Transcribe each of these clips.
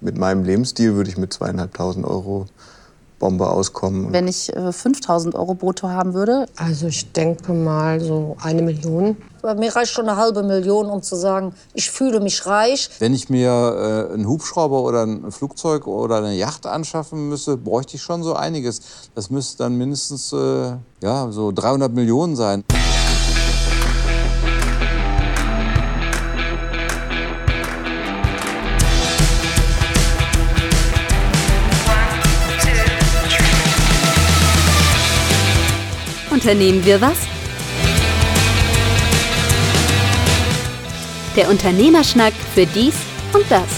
mit meinem Lebensstil würde ich mit zweieinhalbtausend Euro Bombe auskommen. Wenn ich äh, 5000 Euro brutto haben würde? Also ich denke mal so eine Million. Bei mir reicht schon eine halbe Million, um zu sagen, ich fühle mich reich. Wenn ich mir äh, einen Hubschrauber oder ein Flugzeug oder eine Yacht anschaffen müsste, bräuchte ich schon so einiges. Das müsste dann mindestens äh, ja, so 300 Millionen sein. Unternehmen wir was? Der Unternehmerschnack für dies und das.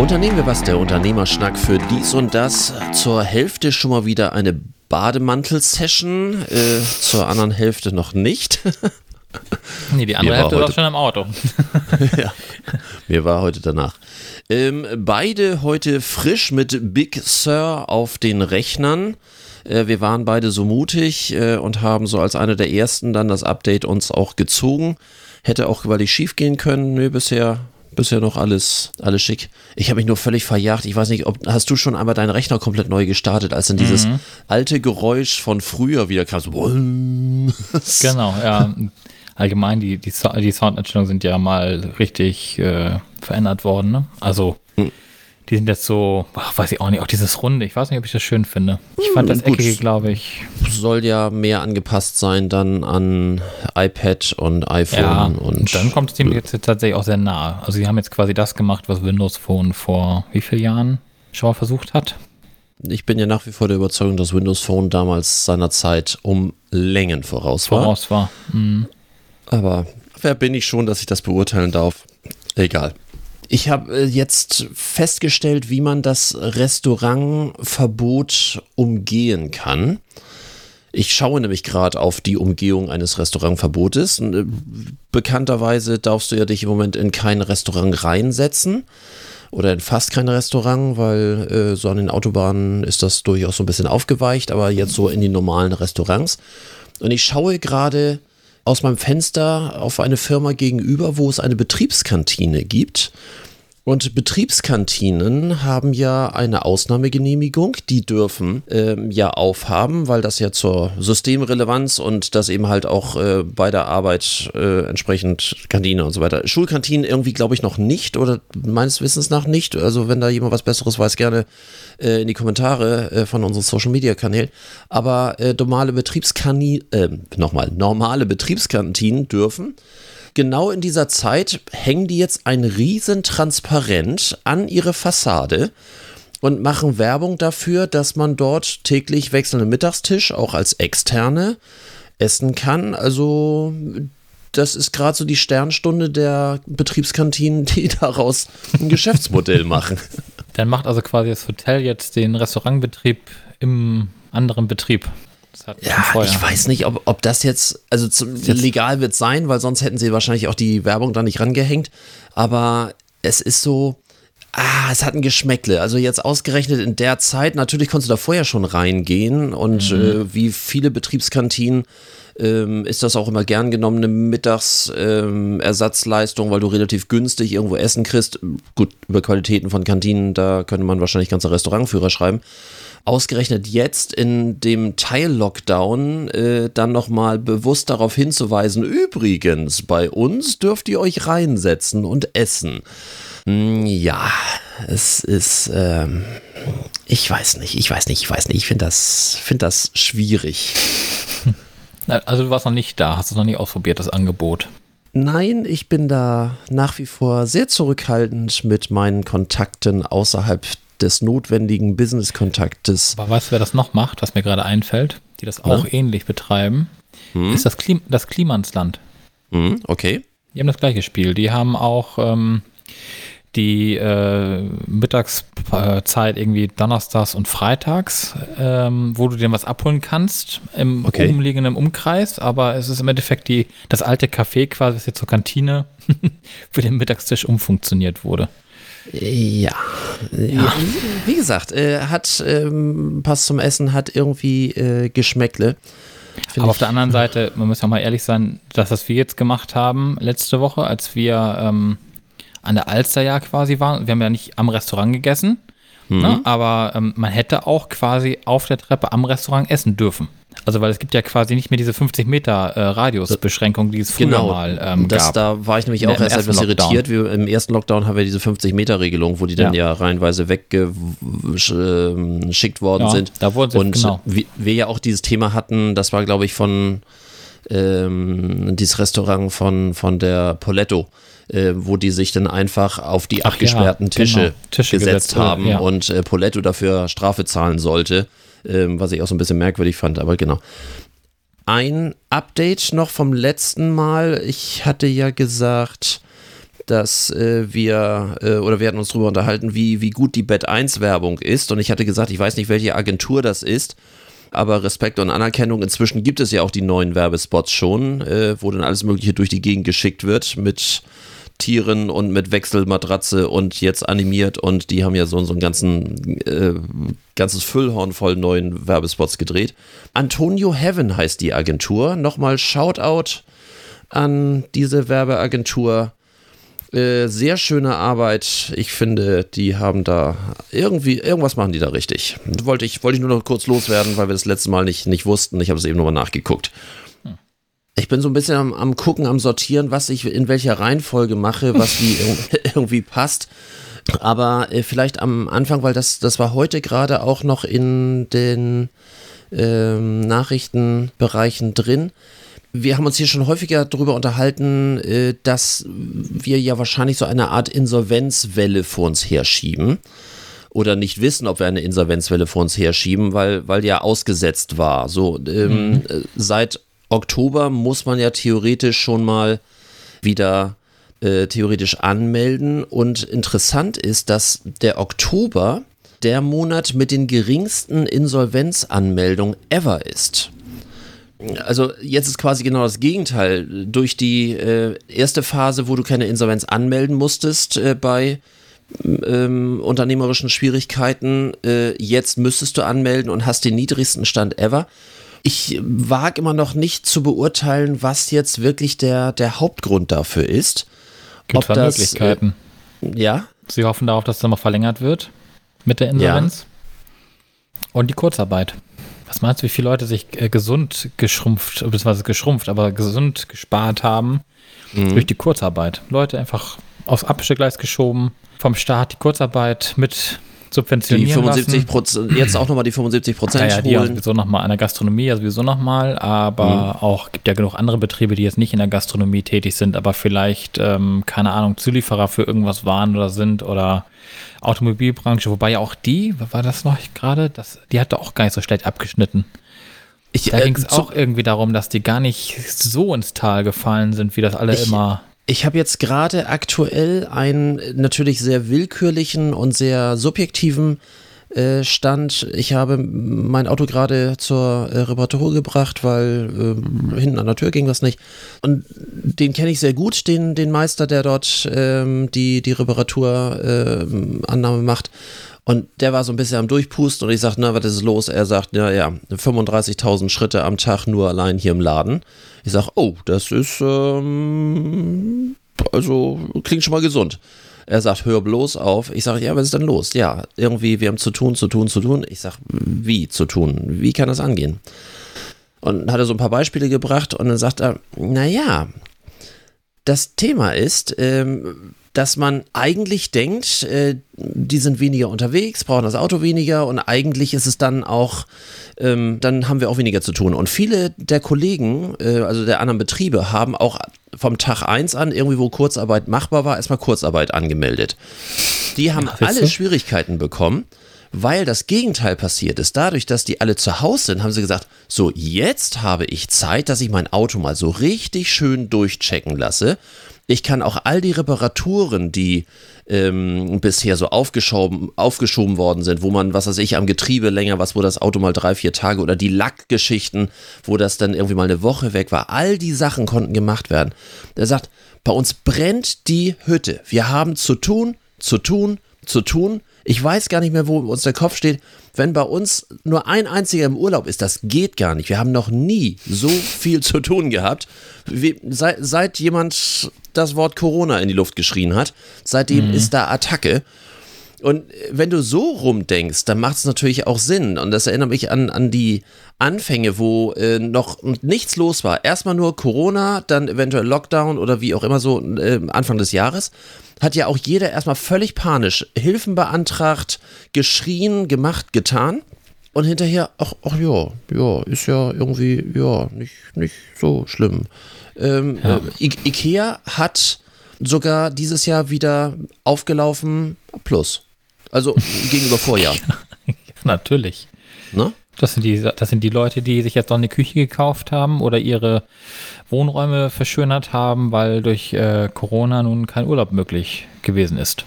Unternehmen wir was, der Unternehmerschnack für dies und das. Zur Hälfte schon mal wieder eine Bademantel-Session, äh, zur anderen Hälfte noch nicht. nee, die andere Hälfte ist auch schon im Auto. ja, mir war heute danach. Ähm, beide heute frisch mit Big Sur auf den Rechnern. Äh, wir waren beide so mutig äh, und haben so als einer der ersten dann das Update uns auch gezogen. Hätte auch gewaltig schief gehen können. Nö, bisher bisher noch alles, alles schick. Ich habe mich nur völlig verjagt. Ich weiß nicht, ob hast du schon einmal deinen Rechner komplett neu gestartet, als dann dieses Mhm. alte Geräusch von früher wieder kam. So, Genau, ja. Allgemein, die, die, die Soundeinstellungen sind ja mal richtig äh, verändert worden. Ne? Also, die sind jetzt so, ach, weiß ich auch nicht, auch dieses Runde. Ich weiß nicht, ob ich das schön finde. Ich fand das Hm, gut. Eckige, glaube ich. soll ja mehr angepasst sein dann an iPad und iPhone Ja, und und dann kommt es dem jetzt tatsächlich auch sehr nahe. Also, sie haben jetzt quasi das gemacht, was Windows Phone vor wie vielen Jahren schon mal versucht hat. ich bin ja nach wie vor der Überzeugung, dass Windows Phone damals seiner Zeit um Längen voraus war. Voraus war. Mhm. Aber wer bin ich schon, dass ich das beurteilen darf? Egal. Ich habe äh, jetzt festgestellt, wie man das Restaurantverbot umgehen kann. Ich schaue nämlich gerade auf die Umgehung eines Restaurantverbotes. Äh, Bekannterweise darfst du ja dich im Moment in kein Restaurant reinsetzen oder in fast kein Restaurant, weil äh, so an den Autobahnen ist das durchaus so ein bisschen aufgeweicht, aber jetzt so in die normalen Restaurants. Und ich schaue gerade aus meinem Fenster auf eine Firma gegenüber, wo es eine Betriebskantine gibt. Und Betriebskantinen haben ja eine Ausnahmegenehmigung, die dürfen ähm, ja aufhaben, weil das ja zur Systemrelevanz und das eben halt auch äh, bei der Arbeit äh, entsprechend Kantine und so weiter. Schulkantinen irgendwie glaube ich noch nicht oder meines Wissens nach nicht. Also wenn da jemand was Besseres weiß, gerne äh, in die Kommentare äh, von unseren Social Media Kanälen. Aber äh, normale Betriebskantinen, äh, nochmal, normale Betriebskantinen dürfen genau in dieser Zeit hängen die jetzt ein riesen Transparent an ihre Fassade und machen Werbung dafür, dass man dort täglich wechselnden Mittagstisch auch als externe essen kann. Also das ist gerade so die Sternstunde der Betriebskantinen, die daraus ein Geschäftsmodell machen. Dann macht also quasi das Hotel jetzt den Restaurantbetrieb im anderen Betrieb. Ja, ich weiß nicht, ob, ob das jetzt, also zu, legal wird sein, weil sonst hätten sie wahrscheinlich auch die Werbung da nicht rangehängt. Aber es ist so, ah, es hat ein Geschmäckle. Also jetzt ausgerechnet in der Zeit, natürlich konntest du da vorher schon reingehen und Mhm. äh, wie viele Betriebskantinen ähm, ist das auch immer gern genommene Mittagsersatzleistung, ähm, weil du relativ günstig irgendwo Essen kriegst. Gut, über Qualitäten von Kantinen, da könnte man wahrscheinlich ganze Restaurantführer schreiben ausgerechnet jetzt in dem Teil-Lockdown äh, dann nochmal bewusst darauf hinzuweisen, übrigens, bei uns dürft ihr euch reinsetzen und essen. Hm, Ja, es ist, ähm, ich weiß nicht, ich weiß nicht, ich weiß nicht, ich finde das, finde das schwierig. Also du warst noch nicht da, hast es noch nicht ausprobiert, das Angebot. Nein, ich bin da nach wie vor sehr zurückhaltend mit meinen Kontakten außerhalb des notwendigen Business-Kontaktes. Aber weißt du, wer das noch macht, was mir gerade einfällt, die das auch Na? ähnlich betreiben, Hm? ist das, Klim das Klimansland. Hm, okay. Die haben das gleiche Spiel. Die haben auch ähm, die äh, Mittagszeit irgendwie donnerstags und freitags, ähm, wo du dir was abholen kannst im Okay. umliegenden Umkreis, aber es ist im Endeffekt die, das alte Café quasi, das jetzt zur Kantine für den Mittagstisch umfunktioniert wurde. Ja. ja. Wie gesagt, äh, hat ähm, Pass zum Essen hat irgendwie äh, Geschmäckle. Aber auf ich- der anderen Seite, man muss ja mal ehrlich sein, das, was wir jetzt gemacht haben letzte Woche, als wir ähm, an der Alster ja quasi waren, wir haben ja nicht am Restaurant gegessen, Mhm. ne, aber ähm, man hätte auch quasi auf der Treppe am Restaurant essen dürfen. Also weil es gibt ja quasi nicht mehr diese 50 Meter äh, Radiusbeschränkung, die es früher Genau, mal ähm, das, gab. da war ich nämlich auch erst etwas Lockdown. irritiert. Wir, Im ersten Lockdown haben wir diese 50-Meter-Regelung, wo die dann ja, Ja. reihenweise weggeschickt worden Ja, sind. da wurden sie- Und genau. wir, wir ja auch dieses Thema hatten, das war glaube ich von ähm, dieses Restaurant von, von der Poletto, äh, wo die sich dann einfach auf die Ach ja, abgesperrten genau. Tische, Tische gesetzt, gesetzt, haben ja. und äh, Poletto dafür Strafe zahlen sollte, ähm, was ich auch so ein bisschen merkwürdig fand, aber genau ein Update noch vom letzten Mal. Ich hatte ja gesagt, dass äh, wir, äh, oder wir hatten uns darüber unterhalten, wie, wie gut die Bett 1 Werbung ist. Und ich hatte gesagt, ich weiß nicht, welche Agentur das ist. Aber Respekt und Anerkennung, inzwischen gibt es ja auch die neuen Werbespots schon, äh, wo dann alles Mögliche durch die Gegend geschickt wird mit Tieren und mit Wechselmatratze und jetzt animiert und die haben ja so, so einen ganzen, äh, ganzes Füllhorn voll neuen Werbespots gedreht. Antonio Heaven heißt die Agentur. Nochmal Shoutout an diese Werbeagentur. Äh, sehr schöne Arbeit. Ich finde, die haben da irgendwie, irgendwas machen die da richtig. Wollte ich, wollte ich nur noch kurz loswerden, weil wir das letzte Mal nicht, nicht wussten. Ich habe es eben nochmal nachgeguckt. Ich bin so ein bisschen am, am gucken, am sortieren, was ich in welcher Reihenfolge mache, was wie irg- irgendwie passt. Aber äh, vielleicht am Anfang, weil das, das war heute gerade auch noch in den ähm, Nachrichtenbereichen drin. Wir haben uns hier schon häufiger darüber unterhalten, äh, dass wir ja wahrscheinlich so eine Art Insolvenzwelle vor uns herschieben oder nicht wissen, ob wir eine Insolvenzwelle vor uns herschieben, weil, weil die ja ausgesetzt war. So, ähm, äh, seit Oktober muss man ja theoretisch schon mal wieder äh, theoretisch anmelden. Und interessant ist, dass der Oktober der Monat mit den geringsten Insolvenzanmeldungen ever ist. Also jetzt ist quasi genau das Gegenteil. Durch die äh, erste Phase, wo du keine Insolvenz anmelden musstest äh, bei ähm, unternehmerischen Schwierigkeiten, äh, jetzt müsstest du anmelden und hast den niedrigsten Stand ever. Ich wage immer noch nicht zu beurteilen, was jetzt wirklich der, der Hauptgrund dafür ist. Gibt zwei das, Möglichkeiten. Äh, ja, Sie hoffen darauf, dass es nochmal verlängert wird mit der Insolvenz. Und die Kurzarbeit. Was meinst du, wie viele Leute sich äh, gesund geschrumpft, beziehungsweise geschrumpft, aber gesund gespart haben Mhm. durch die Kurzarbeit? Leute einfach aufs Abstellgleis geschoben, vom Staat die Kurzarbeit mit die subventionieren 75 lassen. Prozent, jetzt auch nochmal die 75 Ja, Prozent ja, die ja sowieso nochmal an der Gastronomie, ja sowieso nochmal, aber auch gibt ja genug andere Betriebe, die jetzt nicht in der Gastronomie tätig sind, aber vielleicht, ähm, keine Ahnung, Zulieferer für irgendwas waren oder sind oder Automobilbranche, wobei ja auch die, was war das noch gerade? Das, die hat doch auch gar nicht so schlecht abgeschnitten. Ich, Da äh, ging es auch irgendwie darum, dass die gar nicht so ins Tal gefallen sind, wie das alle Ich- immer. Ich habe jetzt gerade aktuell einen äh, natürlich sehr willkürlichen und sehr subjektiven äh, Stand. Ich habe mein Auto gerade zur äh, Reparatur gebracht, weil äh, hinten an der Tür ging das nicht. Und den kenne ich sehr gut, den, den Meister, der dort ähm, die, die Reparaturannahme äh, Annahme macht. Und der war so ein bisschen am Durchpusten und ich sagte, na, was ist los? Er sagt, ja, ja, 35.000 Schritte am Tag nur allein hier im Laden. Ich sage, oh, das ist, ähm, also klingt schon mal gesund. Er sagt, hör bloß auf. Ich sage, ja, was ist denn los? Ja, irgendwie, wir haben zu tun, zu tun, zu tun. Ich sage, wie zu tun? Wie kann das angehen? Und hat er so ein paar Beispiele gebracht und dann sagt er, naja, das Thema ist, ähm, dass man eigentlich denkt, äh, die sind weniger unterwegs, brauchen das Auto weniger und eigentlich ist es dann auch, ähm, dann haben wir auch weniger zu tun. Und viele der Kollegen, äh, also der anderen Betriebe, haben auch vom Tag 1 an, irgendwie wo Kurzarbeit machbar war, erstmal Kurzarbeit angemeldet. Die haben siehst alle? Schwierigkeiten bekommen, weil das Gegenteil passiert ist. Dadurch, dass die alle zu Hause sind, haben sie gesagt, so jetzt habe ich Zeit, dass ich mein Auto mal so richtig schön durchchecken lasse. Ich kann auch all die Reparaturen, die ähm, bisher so aufgeschoben, aufgeschoben worden sind, wo man, was weiß ich, am Getriebe länger was, wo das Auto mal drei, vier Tage oder die Lackgeschichten, wo das dann irgendwie mal eine Woche weg war, all die Sachen konnten gemacht werden. Er sagt, bei uns brennt die Hütte. Wir haben zu tun, zu tun, zu tun. Ich weiß gar nicht mehr, wo uns der Kopf steht. Wenn bei uns nur ein einziger im Urlaub ist, das geht gar nicht. Wir haben noch nie so viel zu tun gehabt, seit, seit jemand das Wort Corona in die Luft geschrien hat. Seitdem ist da Attacke. Und wenn du so rumdenkst, dann macht es natürlich auch Sinn. Und das erinnert mich an, an die Anfänge, wo äh, noch nichts los war. Erstmal nur Corona, dann eventuell Lockdown oder wie auch immer so äh, Anfang des Jahres. Hat ja auch jeder erstmal völlig panisch Hilfen beantragt, geschrien, gemacht, getan. Und hinterher, ach, ach ja, ja, ist ja irgendwie, ja, nicht, nicht so schlimm. Ähm, Ja. äh, I Ikea hat sogar dieses Jahr wieder aufgelaufen plus. Also gegenüber Vorjahr. Natürlich. Ne? Das sind, die, das sind die Leute, die sich jetzt noch eine Küche gekauft haben oder ihre Wohnräume verschönert haben, weil durch äh, Corona nun kein Urlaub möglich gewesen ist.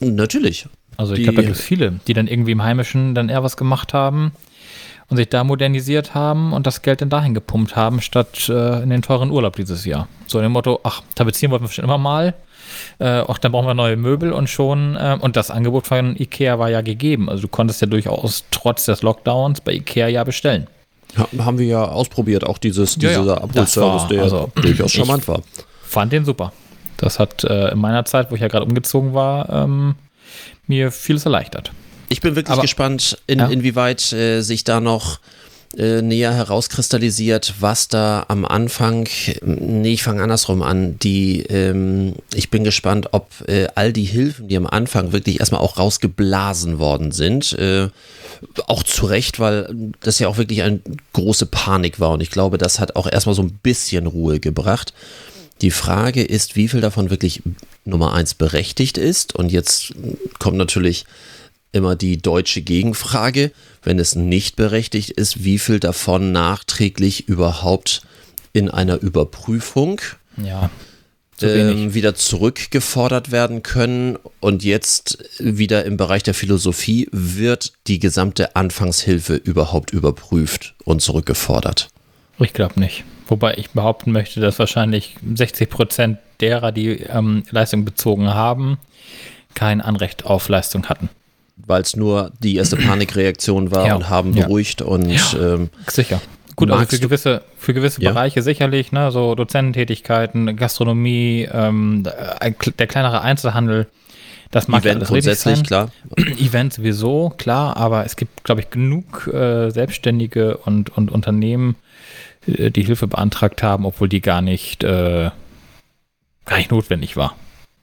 Natürlich. Also ich glaube, da gibt es viele, die dann irgendwie im Heimischen dann eher was gemacht haben und sich da modernisiert haben und das Geld dann dahin gepumpt haben, statt äh, in den teuren Urlaub dieses Jahr. So in dem Motto, ach, tapezieren wollten wir schon immer mal, äh, auch dann brauchen wir neue Möbel und schon, äh, und das Angebot von Ikea war ja gegeben. Also du konntest ja durchaus trotz des Lockdowns bei Ikea ja bestellen. Ha- Haben wir ja ausprobiert, auch dieses, Ja, ja. dieser Das Abholservice, der also, durchaus ich- charmant war. Fand den super. Das hat äh, in meiner Zeit, wo ich ja gerade umgezogen war, ähm, mir vieles erleichtert. Ich bin wirklich Aber- gespannt, in, Ja. inwieweit äh, sich da noch äh, näher herauskristallisiert, was da am Anfang, nee, ich fange andersrum an, die, ähm, ich bin gespannt, ob äh, all die Hilfen, die am Anfang wirklich erstmal auch rausgeblasen worden sind, äh, auch zu Recht, weil das ja auch wirklich eine große Panik war und ich glaube, das hat auch erstmal so ein bisschen Ruhe gebracht. Die Frage ist, wie viel davon wirklich Nummer eins berechtigt ist. Und jetzt kommt natürlich immer die deutsche Gegenfrage, wenn es nicht berechtigt ist, wie viel davon nachträglich überhaupt in einer Überprüfung Ja, zu ähm, wieder zurückgefordert werden können. Und jetzt wieder im Bereich der Philosophie wird die gesamte Anfangshilfe überhaupt überprüft und zurückgefordert. Ich glaube nicht. Wobei ich behaupten möchte, dass wahrscheinlich 60 Prozent derer, die ähm, Leistung bezogen haben, kein Anrecht auf Leistung hatten. Weil es nur die erste Panikreaktion war Ja. und haben Ja. beruhigt und ähm, Sicher. Gut, also für gewisse, für gewisse Ja. Bereiche sicherlich, ne, so Dozententätigkeiten, Gastronomie, ähm, der kleinere Einzelhandel, das mag ja Event richtig grundsätzlich, sein. klar. Event sowieso, klar, aber es gibt, glaube ich, genug äh, Selbstständige und, und Unternehmen, äh, die Hilfe beantragt haben, obwohl die gar nicht, äh, gar nicht notwendig war.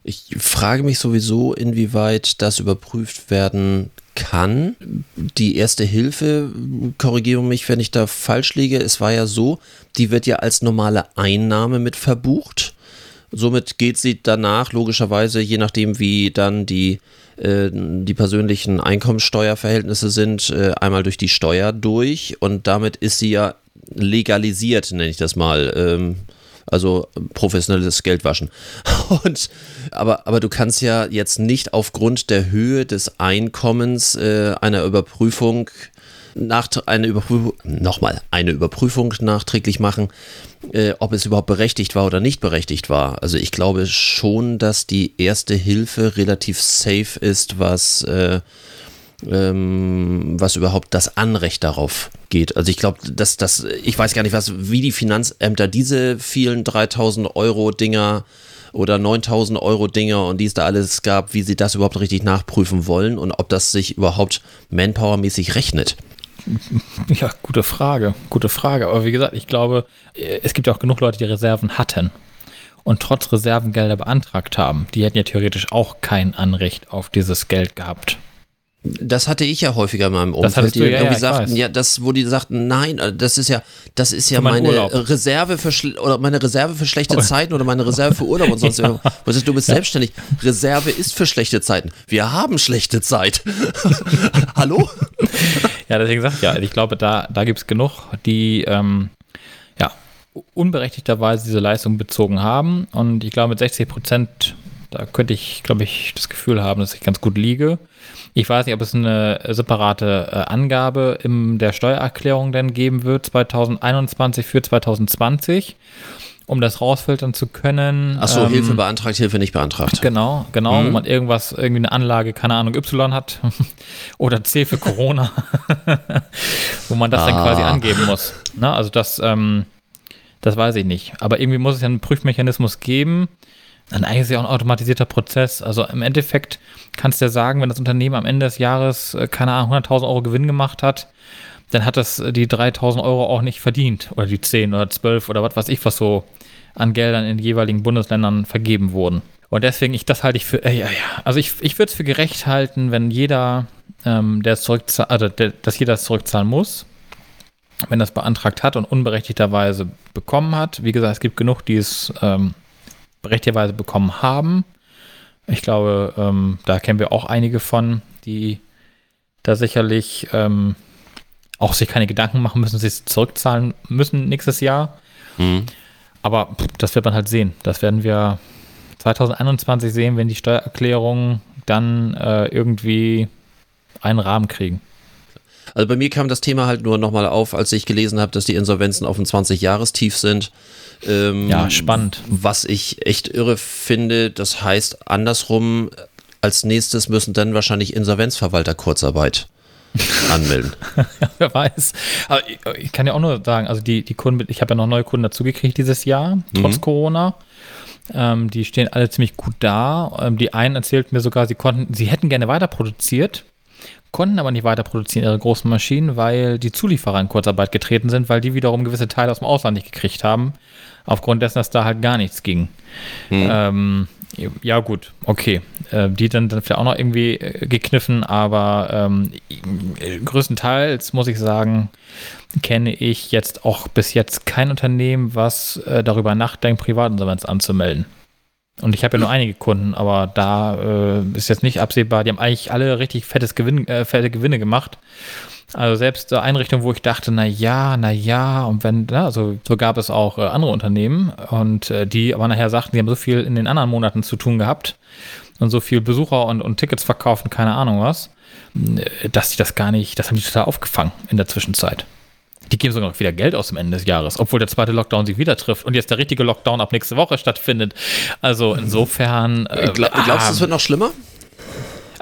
Ich frage mich sowieso, inwieweit das überprüft werden kann. Die erste Hilfe, korrigiere mich, wenn ich da falsch liege, es war ja so, die wird ja als normale Einnahme mit verbucht. Somit geht sie danach logischerweise, je nachdem wie dann die, äh, die persönlichen Einkommensteuerverhältnisse sind, äh, einmal durch die Steuer durch und damit ist sie ja legalisiert, nenne ich das mal. Ähm, also professionelles Geldwaschen. Und, aber, aber du kannst ja jetzt nicht aufgrund der Höhe des Einkommens äh, einer Überprüfung nach eine Überprüfung, nochmal, eine Überprüfung nachträglich machen, äh, ob es überhaupt berechtigt war oder nicht berechtigt war. Also ich glaube schon, dass die erste Hilfe relativ safe ist, was äh, ähm, was überhaupt das Anrecht darauf geht. Also ich glaube, dass das, ich weiß gar nicht, was, wie die Finanzämter diese vielen 3000 Euro Dinger oder 9000 Euro Dinger und die es da alles gab, wie sie das überhaupt richtig nachprüfen wollen und ob das sich überhaupt manpowermäßig rechnet. Ja, gute Frage, gute Frage. Aber wie gesagt, ich glaube, äh, es gibt ja auch genug Leute, die Reserven hatten und trotz Reservengelder beantragt haben. Die hätten ja theoretisch auch kein Anrecht auf dieses Geld gehabt. Das hatte ich ja häufiger in meinem Das Umfeld, die du, ja, irgendwie ja, sagten, ja, das, wo die sagten, nein, äh, das ist ja, das ist ja meine Urlaub. Reserve für oder meine Reserve für schlechte Zeiten oder meine Reserve für Urlaub und sonst Ja. irgendwas. Du bist selbstständig. Reserve ist für schlechte Zeiten. Wir haben schlechte Zeit. Hallo? Ja, deswegen sag ich ja, ich glaube, da, da gibt es genug, die ähm, ja, unberechtigterweise diese Leistung bezogen haben. Und ich glaube, mit 60 Prozent, da könnte ich, glaube ich, das Gefühl haben, dass ich ganz gut liege. Ich weiß nicht, ob es eine separate äh, Angabe in der Steuererklärung denn geben wird, 2021 für 2020. um das rausfiltern zu können. Achso, ähm, Hilfe beantragt, Hilfe nicht beantragt. Genau, genau, wo man irgendwas, irgendwie eine Anlage, keine Ahnung, Y hat oder C für Corona, wo man das dann quasi angeben muss. Na, also das, ähm, das weiß ich nicht. Aber irgendwie muss es ja einen Prüfmechanismus geben. Dann eigentlich ist ja auch ein automatisierter Prozess. Also im Endeffekt kannst du ja sagen, wenn das Unternehmen am Ende des Jahres, äh, keine Ahnung, 100.000 Euro Gewinn gemacht hat, dann hat das äh, die 3.000 Euro auch nicht verdient. Oder die 10 oder 12 oder was weiß ich, was so an Geldern in den jeweiligen Bundesländern vergeben wurden. Und deswegen, ich, das halte ich für, äh, ja, ja. Also ich, ich würde es für gerecht halten, wenn jeder, ähm, der zurückzahlt, also der, dass jeder es zurückzahlen muss, wenn das beantragt hat und unberechtigterweise bekommen hat. Wie gesagt, es gibt genug, die es ähm, berechtigterweise bekommen haben. Ich glaube, ähm, da kennen wir auch einige von, die da sicherlich ähm, auch sich keine Gedanken machen müssen, sie es zurückzahlen müssen nächstes Jahr. Mhm. Aber das wird man halt sehen. Das werden wir 2021 sehen, wenn die Steuererklärungen dann äh, irgendwie einen Rahmen kriegen. Also bei mir kam das Thema halt nur nochmal auf, als ich gelesen habe, dass die Insolvenzen auf ein 20-Jahrestief sind. Ähm, Ja, spannend. Was ich echt irre finde, das heißt andersrum, als nächstes müssen dann wahrscheinlich Insolvenzverwalter Kurzarbeit anmelden. Wer weiß. Aber ich, ich kann ja auch nur sagen, also die, die Kunden, ich habe ja noch neue Kunden dazugekriegt dieses Jahr, trotz Corona. Ähm, die stehen alle ziemlich gut da. Ähm, die einen erzählten mir sogar, sie konnten, sie hätten gerne weiter produziert, konnten aber nicht weiter produzieren, ihre großen Maschinen, weil die Zulieferer in Kurzarbeit getreten sind, weil die wiederum gewisse Teile aus dem Ausland nicht gekriegt haben. Aufgrund dessen, dass da halt gar nichts ging. Ähm, ja, gut, okay. Äh, die dann, dann vielleicht auch noch irgendwie äh, gekniffen, aber ähm, äh, größtenteils muss ich sagen, kenne ich jetzt auch bis jetzt kein Unternehmen, was äh, darüber nachdenkt, Privatinsolvenz anzumelden. Und ich habe ja nur einige Kunden, aber da äh, ist jetzt nicht absehbar. Die haben eigentlich alle richtig fettes Gewinn, äh, fette Gewinne gemacht. Also selbst äh, Einrichtungen, wo ich dachte, na ja, na ja, und wenn, na, also so gab es auch äh, andere Unternehmen und äh, die aber nachher sagten, die haben so viel in den anderen Monaten zu tun gehabt und so viel Besucher und, und Tickets verkauft und keine Ahnung was, äh, dass die das gar nicht, das haben die total aufgefangen in der Zwischenzeit. Die geben sogar noch wieder Geld aus am Ende des Jahres, obwohl der zweite Lockdown sie wieder trifft und jetzt der richtige Lockdown ab nächste Woche stattfindet. Also insofern. Äh, Gla glaubst du, es wird noch schlimmer?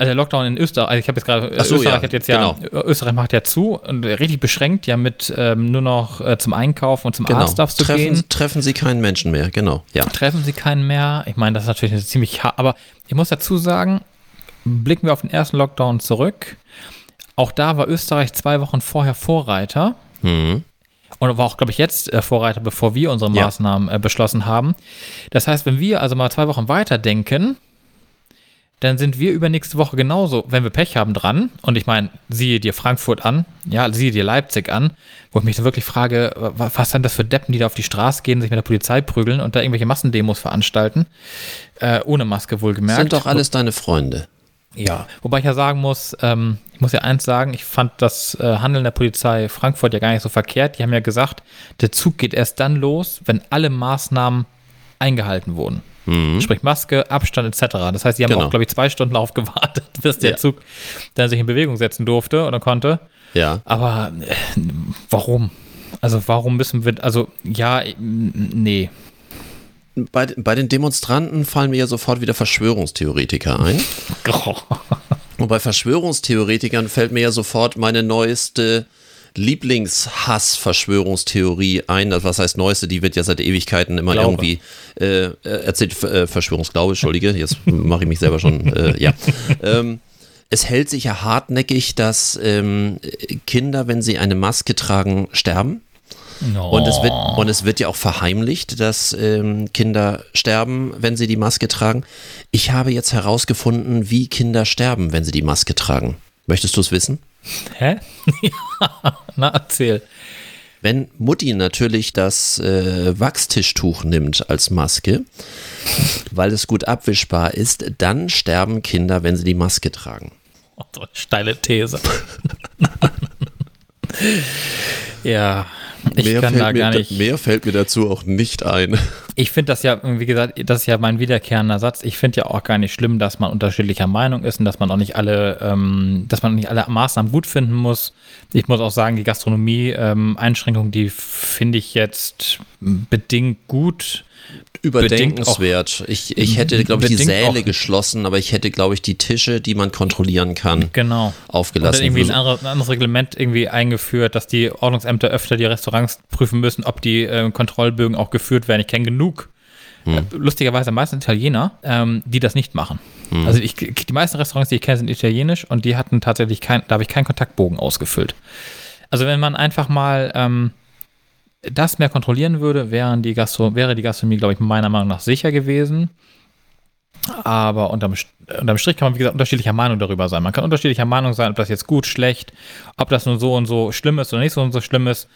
Also der Lockdown in Österreich, also ich habe jetzt gerade, so, Österreich ja, hat jetzt ja, Österreich macht ja zu und richtig beschränkt, ja mit ähm, nur noch äh, zum Einkaufen und zum Genau. Arzt darfst du treffen, gehen. treffen sie keinen Menschen mehr, genau. Ja. Treffen sie keinen mehr. Ich meine, das ist natürlich eine ziemlich hart, aber ich muss dazu sagen, blicken wir auf den ersten Lockdown zurück. Auch da war Österreich zwei Wochen vorher Vorreiter. Mhm. Und war auch, glaube ich, jetzt äh, Vorreiter, bevor wir unsere Ja. Maßnahmen äh, beschlossen haben. Das heißt, wenn wir also mal zwei Wochen weiter denken, dann sind wir übernächste Woche genauso, wenn wir Pech haben, dran. Und ich meine, siehe dir Frankfurt an, ja, siehe dir Leipzig an, wo ich mich so wirklich frage, wa- was sind das für Deppen, die da auf die Straße gehen, sich mit der Polizei prügeln und da irgendwelche Massendemos veranstalten, äh, ohne Maske wohlgemerkt. Sind doch alles deine Freunde. Ja, wobei ich ja sagen muss, ähm, ich muss ja eins sagen, ich fand das äh, Handeln der Polizei Frankfurt ja gar nicht so verkehrt. Die haben ja gesagt, der Zug geht erst dann los, wenn alle Maßnahmen eingehalten wurden. Sprich Maske, Abstand etc. Das heißt, die haben Genau. auch, glaube ich, zwei Stunden darauf gewartet, bis der Ja. Zug dann sich in Bewegung setzen durfte oder konnte. Ja. Aber äh, warum? Also warum müssen wir, also ja, äh, nee. Bei, bei den Demonstranten fallen mir ja sofort wieder Verschwörungstheoretiker ein. Und bei Verschwörungstheoretikern fällt mir ja sofort meine neueste Lieblingshass-Verschwörungstheorie ein. Was heißt neueste? Die wird ja seit Ewigkeiten immer Glaube. irgendwie äh, äh, erzählt. Äh, Verschwörungsglaube, Entschuldige, jetzt mache ich mich selber schon. Äh, ja. Ähm, es hält sich ja hartnäckig, dass ähm, Kinder, wenn sie eine Maske tragen, sterben. Und es wird, und es wird ja auch verheimlicht, dass ähm, Kinder sterben, wenn sie die Maske tragen. Ich habe jetzt herausgefunden, wie Kinder sterben, wenn sie die Maske tragen. Möchtest du es wissen? Hä? ja, na erzähl. Wenn Mutti natürlich das äh, Wachstischtuch nimmt als Maske, weil es gut abwischbar ist, dann sterben Kinder, wenn sie die Maske tragen. Oh, so steile These. ja, ich kann da gar nicht. mehr fällt mir dazu auch nicht ein. ich finde das ja, wie gesagt, das ist ja mein wiederkehrender Satz. Ich finde ja auch gar nicht schlimm, dass man unterschiedlicher Meinung ist und dass man auch nicht alle, ähm, dass man nicht alle Maßnahmen gut finden muss. Ich muss auch sagen, die Gastronomie-Einschränkung, ähm, die finde ich jetzt bedingt gut. Überdenkenswert. Ich, ich hätte, glaube ich, die Säle geschlossen, aber ich hätte, glaube ich, die Tische, die man kontrollieren kann, genau. aufgelassen. Oder irgendwie ein, andere, ein, anderes Reglement irgendwie eingeführt, dass die Ordnungsämter öfter die Restaurants prüfen müssen, ob die äh, Kontrollbögen auch geführt werden. Ich kenne genug, hm. äh, lustigerweise meistens Italiener, ähm, die das nicht machen. Hm. Also ich, die meisten Restaurants, die ich kenne, sind italienisch und die hatten tatsächlich kein, da habe ich keinen Kontaktbogen ausgefüllt. Also wenn man einfach mal ähm, das mehr kontrollieren würde, wären die Gastro wäre die Gastronomie, glaube ich, meiner Meinung nach sicher gewesen. Aber unterm, unterm Strich kann man, wie gesagt, unterschiedlicher Meinung darüber sein. Man kann unterschiedlicher Meinung sein, ob das jetzt gut, schlecht, ob das nur so und so schlimm ist oder nicht so und so schlimm ist.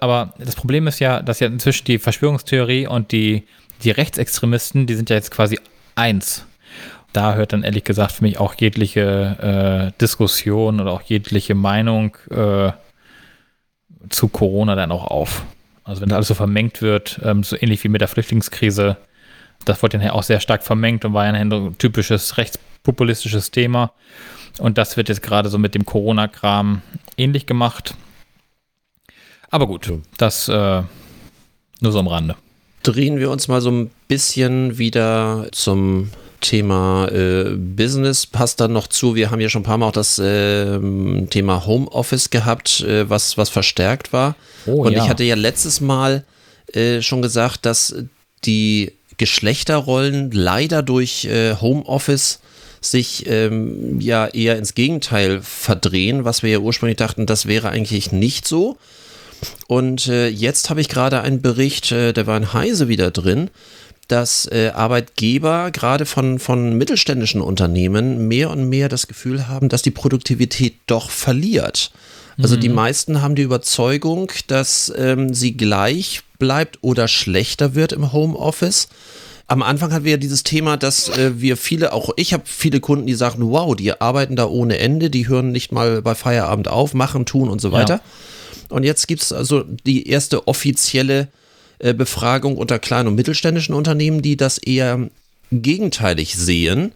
Aber das Problem ist ja, dass ja inzwischen die Verschwörungstheorie und die, die Rechtsextremisten, die sind ja jetzt quasi eins. Da hört dann ehrlich gesagt für mich auch jegliche äh, Diskussion oder auch jegliche Meinung äh, zu Corona dann auch auf. Also wenn das alles so vermengt wird, ähm, so ähnlich wie mit der Flüchtlingskrise, das wurde ja auch sehr stark vermengt und war ja ein typisches rechtspopulistisches Thema. Und das wird jetzt gerade so mit dem Corona-Kram ähnlich gemacht. Aber gut, das äh, nur so am Rande. Drehen wir uns mal so ein bisschen wieder zum Thema äh, Business passt dann noch zu. Wir haben ja schon ein paar Mal auch das äh, Thema Homeoffice gehabt, äh, was, was verstärkt war. Oh, Und ja. ich hatte ja letztes Mal äh, schon gesagt, dass die Geschlechterrollen leider durch äh, Homeoffice sich ähm, ja eher ins Gegenteil verdrehen, was wir ja ursprünglich dachten, das wäre eigentlich nicht so. Und äh, jetzt habe ich gerade einen Bericht, der war in Heise wieder drin, dass äh, Arbeitgeber gerade von, von mittelständischen Unternehmen mehr und mehr das Gefühl haben, dass die Produktivität doch verliert. Also mhm. die meisten haben die Überzeugung, dass ähm, sie gleich bleibt oder schlechter wird im Homeoffice. Am Anfang hatten wir ja dieses Thema, dass äh, wir viele, auch ich habe viele Kunden, die sagen, wow, die arbeiten da ohne Ende, die hören nicht mal bei Feierabend auf, machen, tun und so weiter. Ja. Und jetzt gibt es also die erste offizielle Befragung unter kleinen und mittelständischen Unternehmen, die das eher gegenteilig sehen.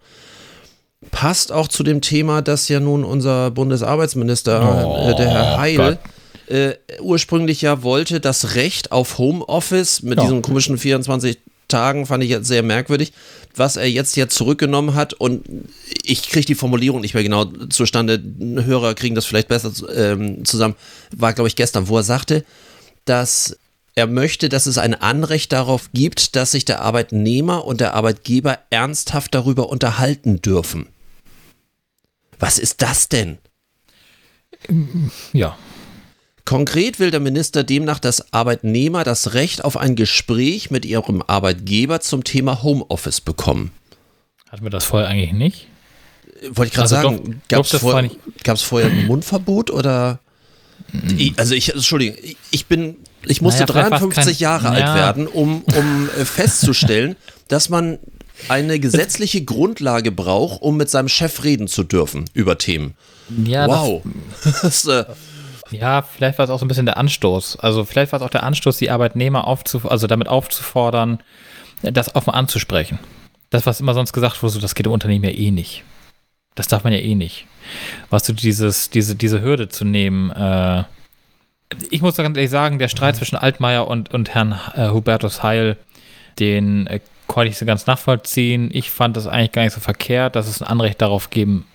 Passt auch zu dem Thema, dass ja nun unser Bundesarbeitsminister, oh, äh, der Herr Heil, äh, ursprünglich ja wollte, das Recht auf Homeoffice mit ja. diesen komischen 24 Tagen fand ich jetzt sehr merkwürdig, was er jetzt ja zurückgenommen hat und ich kriege die Formulierung nicht mehr genau zustande, Hörer kriegen das vielleicht besser ähm, zusammen, war glaube ich gestern, wo er sagte, dass er möchte, dass es ein Anrecht darauf gibt, dass sich der Arbeitnehmer und der Arbeitgeber ernsthaft darüber unterhalten dürfen. Was ist das denn? Ja. Konkret will der Minister demnach, dass Arbeitnehmer das Recht auf ein Gespräch mit ihrem Arbeitgeber zum Thema Homeoffice bekommen. Hatten wir das vorher eigentlich nicht? Wollte ich gerade also sagen, gab es vor, vorher ein Mundverbot oder? Mhm. Also ich, Entschuldigung, ich bin ich musste naja, 53 Jahre alt ja. werden, um, um äh, festzustellen, dass man eine gesetzliche Grundlage braucht, um mit seinem Chef reden zu dürfen über Themen. Ja, wow. Das, äh, ja, vielleicht war es auch so ein bisschen der Anstoß. Also vielleicht war es auch der Anstoß, die Arbeitnehmer aufzuf also damit aufzufordern, das offen anzusprechen. Das, was immer sonst gesagt wurde, so, das geht im Unternehmen ja eh nicht. Das darf man ja eh nicht. Was du dieses, diese, diese Hürde zu nehmen, äh, ich muss ganz ehrlich sagen, der Streit zwischen Altmaier und, und Herrn äh, Hubertus Heil, den äh, konnte ich so ganz nachvollziehen. Ich fand das eigentlich gar nicht so verkehrt, dass es ein Anrecht darauf geben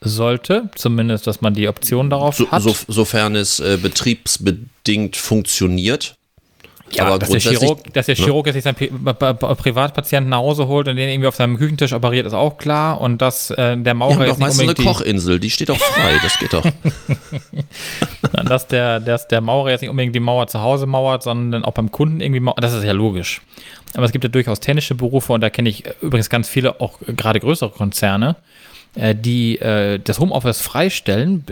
sollte, zumindest, dass man die Option darauf so, hat. So, sofern es äh, betriebsbedingt funktioniert. Ja, aber dass der Chirurg, dass der ne? Chirurg jetzt nicht seinen Privatpatienten nach Hause holt und den irgendwie auf seinem Küchentisch operiert, ist auch klar. Und dass äh, der Maurer ja, jetzt nicht unbedingt eine Kochinsel, die steht auch frei, das geht doch. dass der, dass der Maurer jetzt nicht unbedingt die Mauer zu Hause mauert, sondern auch beim Kunden irgendwie mauert, das ist ja logisch. Aber es gibt ja durchaus technische Berufe und da kenne ich übrigens ganz viele, auch gerade größere Konzerne, die äh, das Homeoffice freistellen,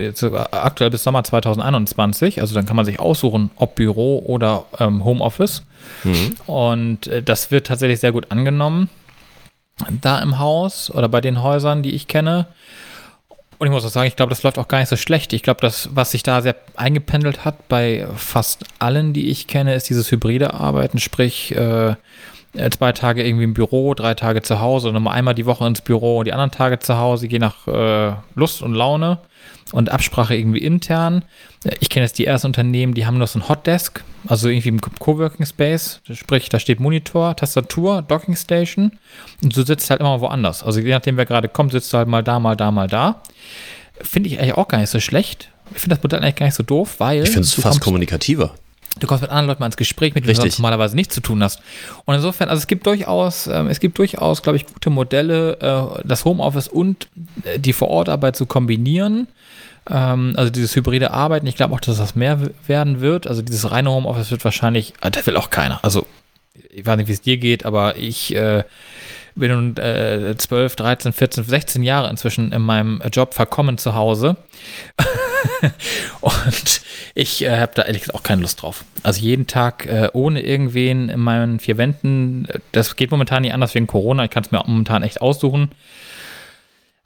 aktuell bis Sommer 2021. Also dann kann man sich aussuchen, ob Büro oder ähm, Homeoffice. Mhm. Und äh, das wird tatsächlich sehr gut angenommen da im Haus oder bei den Häusern, die ich kenne. Und ich muss auch sagen, ich glaube, das läuft auch gar nicht so schlecht. Ich glaube, das, was sich da sehr eingependelt hat bei fast allen, die ich kenne, ist dieses hybride Arbeiten, sprich äh, zwei Tage irgendwie im Büro, drei Tage zu Hause und nochmal einmal die Woche ins Büro und die anderen Tage zu Hause, je nach äh, Lust und Laune und Absprache irgendwie intern. Ich kenne jetzt die ersten Unternehmen, die haben nur so ein Hotdesk, also irgendwie im Coworking Space, sprich, da steht Monitor, Tastatur, Docking Station und du sitzt halt immer woanders. Also je nachdem, wer gerade kommt, sitzt du halt mal da, mal da, mal da. Finde ich eigentlich auch gar nicht so schlecht. Ich finde das Modell eigentlich gar nicht so doof, weil. Ich finde es fast kommunikativer. Du kommst mit anderen Leuten mal ins Gespräch, mit denen du sonst normalerweise nichts zu tun hast. Und insofern, also es gibt durchaus, ähm, es gibt durchaus, glaube ich, gute Modelle, äh, das Homeoffice und äh, die Vorortarbeit zu kombinieren. Ähm, also dieses hybride Arbeiten, ich glaube auch, dass das mehr werden wird. Also dieses reine Homeoffice wird wahrscheinlich, äh, das will auch keiner. Also ich weiß nicht, wie es dir geht, aber ich äh, bin nun äh, 12, 13, 14, 16 Jahre inzwischen in meinem Job verkommen zu Hause. Und ich äh, habe da ehrlich gesagt auch keine Lust drauf. Also jeden Tag äh, ohne irgendwen in meinen vier Wänden, das geht momentan nicht anders wegen Corona. Ich kann es mir momentan echt aussuchen.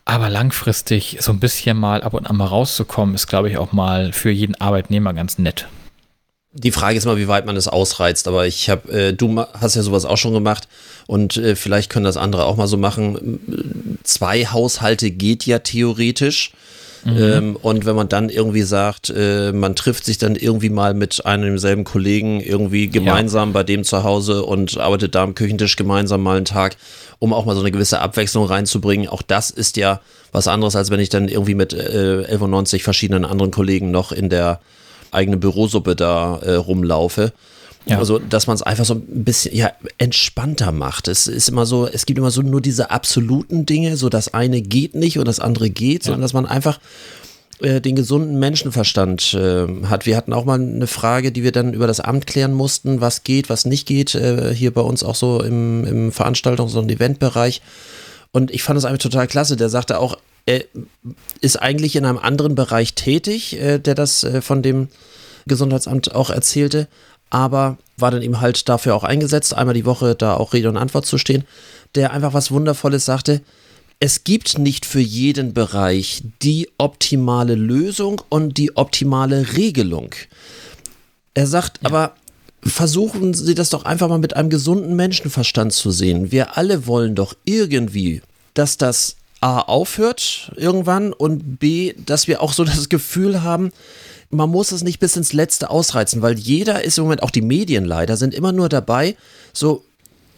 Aber langfristig so ein bisschen mal ab und an mal rauszukommen, ist, glaube ich, auch mal für jeden Arbeitnehmer ganz nett. Die Frage ist mal, wie weit man das ausreizt. Aber ich habe, äh, du hast ja sowas auch schon gemacht und äh, vielleicht können das andere auch mal so machen. Zwei Haushalte geht ja theoretisch. Ähm, und wenn man dann irgendwie sagt, äh, man trifft sich dann irgendwie mal mit einem demselben Kollegen irgendwie gemeinsam bei dem zu Hause und arbeitet da am Küchentisch gemeinsam mal einen Tag, um auch mal so eine gewisse Abwechslung reinzubringen. Auch das ist ja was anderes, als wenn ich dann irgendwie mit äh, 1190 verschiedenen anderen Kollegen noch in der eigenen Bürosuppe da äh, rumlaufe. Ja. Also, dass man es einfach so ein bisschen ja, entspannter macht. Es ist immer so, es gibt immer so nur diese absoluten Dinge, so das eine geht nicht und das andere geht, sondern dass man einfach äh, den gesunden Menschenverstand äh, hat. Wir hatten auch mal eine Frage, die wir dann über das Amt klären mussten, was geht, was nicht geht, äh, hier bei uns auch so im, im Veranstaltungs- und Eventbereich. Und ich fand es einfach total klasse. Der sagte auch, er ist eigentlich in einem anderen Bereich tätig, äh, der das äh, von dem Gesundheitsamt auch erzählte, aber war dann eben halt dafür auch eingesetzt, einmal die Woche da auch Rede und Antwort zu stehen, der einfach was Wundervolles sagte. Es gibt nicht für jeden Bereich die optimale Lösung und die optimale Regelung. Er sagt aber, versuchen Sie das doch einfach mal mit einem gesunden Menschenverstand zu sehen. Wir alle wollen doch irgendwie, dass das A aufhört irgendwann und B, dass wir auch so das Gefühl haben, man muss es nicht bis ins Letzte ausreizen, weil jeder ist im Moment, auch die Medien leider, sind immer nur dabei, so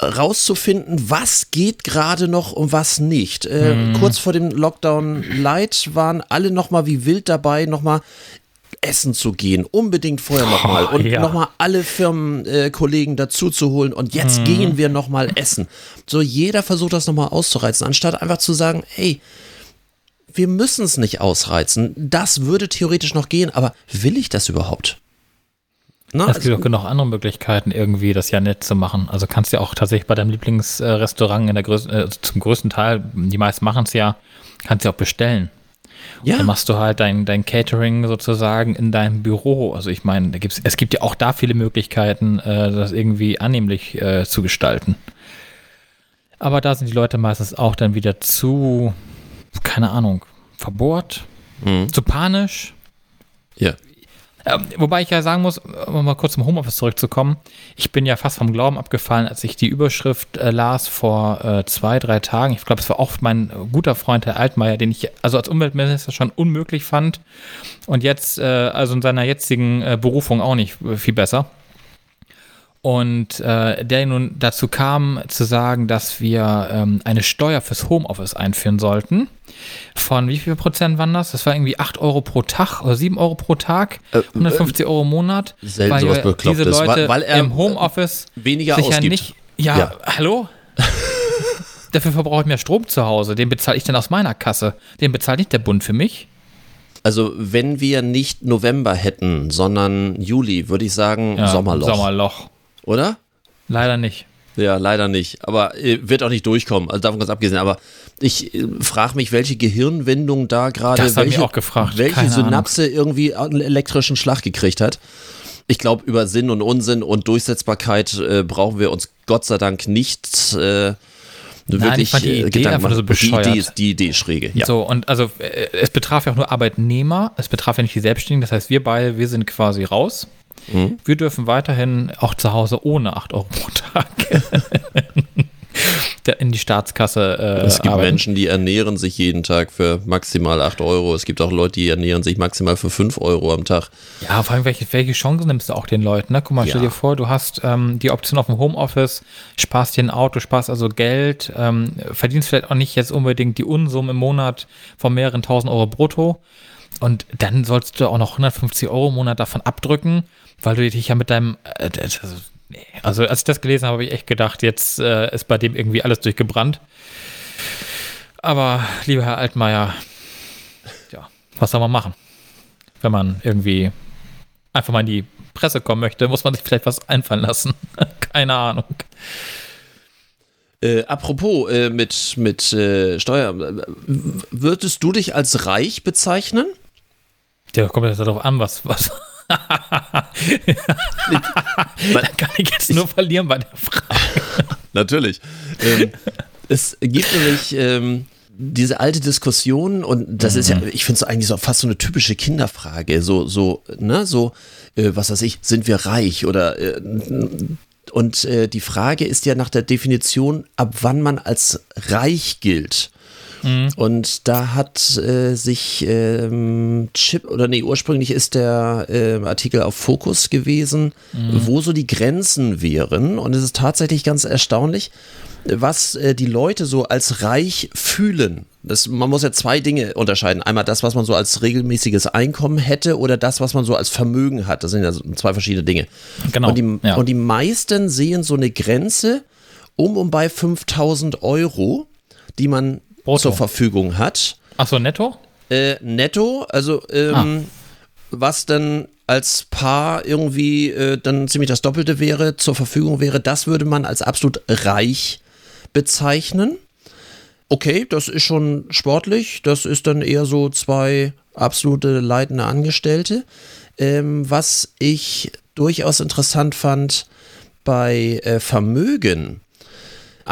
rauszufinden, was geht gerade noch und was nicht. Äh, Kurz vor dem Lockdown Light waren alle nochmal wie wild dabei, nochmal essen zu gehen, unbedingt vorher nochmal und ja. nochmal alle Firmenkollegen äh, dazu zu holen und jetzt gehen wir nochmal essen. So jeder versucht das nochmal auszureizen, anstatt einfach zu sagen, hey, wir müssen es nicht ausreizen. Das würde theoretisch noch gehen, aber will ich das überhaupt? Na, Es gibt auch genug andere Möglichkeiten, irgendwie das ja nett zu machen. Also kannst du ja auch tatsächlich bei deinem Lieblingsrestaurant in der größten, äh, zum größten Teil, die meisten machen es ja, kannst du ja auch bestellen. ja, Dann machst du halt dein, dein Catering sozusagen in deinem Büro. Also ich meine, es gibt ja auch da viele Möglichkeiten, äh, das irgendwie annehmlich äh, zu gestalten. Aber da sind die Leute meistens auch dann wieder zu, keine Ahnung, verbohrt, Mhm. zu panisch. ja. Ähm, wobei ich ja sagen muss, um mal kurz zum Homeoffice zurückzukommen, ich bin ja fast vom Glauben abgefallen, als ich die Überschrift äh, las vor äh, zwei, drei Tagen. Ich glaube, es war auch mein guter Freund, Herr Altmaier, den ich also als Umweltminister schon unmöglich fand und jetzt, äh, also in seiner jetzigen äh, Berufung auch nicht äh, viel besser. Und äh, der nun dazu kam, zu sagen, dass wir ähm, eine Steuer fürs Homeoffice einführen sollten. Von wie viel Prozent waren das? Das war irgendwie 8 Euro pro Tag oder 7 Euro pro Tag, 150 Euro im Monat. selten weil sowas ja Beklopptes, diese Leute weil- weil er, im Homeoffice weniger sich ja ausgibt. nicht. Ja, Ja. hallo? Dafür verbrauche ich mehr Strom zu Hause. Den bezahle ich dann aus meiner Kasse. Den bezahlt nicht der Bund für mich. Also wenn wir nicht November hätten, sondern Juli, würde ich sagen Ja, Sommerloch. Sommerloch. Oder? Leider nicht. Ja, leider nicht. Aber äh, wird auch nicht durchkommen. Also davon ganz abgesehen. Aber ich äh, frage mich, welche Gehirnwendung da gerade, Das hab ich welche, auch gefragt. welche Keine Synapse irgendwie einen elektrischen Schlag gekriegt hat. Ich glaube, über Sinn und Unsinn und Durchsetzbarkeit äh, brauchen wir uns Gott sei Dank nicht, äh, wirklich ich fand die äh, Idee Gedanken einfach nur so machen. Die bescheuert. Idee ist, die Idee ist schräge. Ja. So, und also äh, es betraf ja auch nur Arbeitnehmer, es betraf ja nicht die Selbstständigen. Das heißt, wir beide, wir sind quasi raus. Mhm. Wir dürfen weiterhin auch zu Hause ohne 8 Euro pro Tag in die Staatskasse äh, Es gibt arbeiten. Menschen, die ernähren sich jeden Tag für maximal 8 Euro. Es gibt auch Leute, die ernähren sich maximal für 5 Euro am Tag. Ja, vor allem, welche, welche Chancen nimmst du auch den Leuten? Ne? Guck mal, stell Ja. dir vor, du hast ähm, die Option auf dem Homeoffice, sparst dir ein Auto, sparst also Geld, ähm, verdienst vielleicht auch nicht jetzt unbedingt die Unsummen im Monat von mehreren tausend Euro brutto. Und dann sollst du auch noch 150 Euro im Monat davon abdrücken, weil du dich ja mit deinem. Äh, also, also, als ich das gelesen habe, habe ich echt gedacht, jetzt äh, ist bei dem irgendwie alles durchgebrannt. Aber, lieber Herr Altmaier, ja, was soll man machen? Wenn man irgendwie einfach mal in die Presse kommen möchte, muss man sich vielleicht was einfallen lassen. Keine Ahnung. Äh, apropos äh, mit, mit äh, Steuer, würdest du dich als reich bezeichnen? Ja, kommt jetzt darauf an, was. was Dann kann ich jetzt nur verlieren bei der Frage. Natürlich. ähm, es gibt nämlich ähm, diese alte Diskussion und das ist ja, ich finde es eigentlich so fast so eine typische Kinderfrage. So, so, ne, so, äh, was weiß ich, sind wir reich oder äh, und äh, die Frage ist ja nach der Definition, ab wann man als reich gilt. Und da hat äh, sich ähm, Chip, oder nee, ursprünglich ist der äh, Artikel auf Fokus gewesen, wo so die Grenzen wären. Und es ist tatsächlich ganz erstaunlich, was äh, die Leute so als reich fühlen. Das, man muss ja zwei Dinge unterscheiden. Einmal das, was man so als regelmäßiges Einkommen hätte oder das, was man so als Vermögen hat. Das sind ja zwei verschiedene Dinge. Genau, Und die, ja. und die meisten sehen so eine Grenze um und bei 5000 Euro, die man Brutto. zur Verfügung hat. Achso, netto? Äh, netto, also ähm, Ah. was dann als Paar irgendwie äh, dann ziemlich das Doppelte wäre, zur Verfügung wäre, das würde man als absolut reich bezeichnen. Okay, das ist schon sportlich. Das ist dann eher so zwei absolute leitende Angestellte. Ähm, was ich durchaus interessant fand bei äh, Vermögen,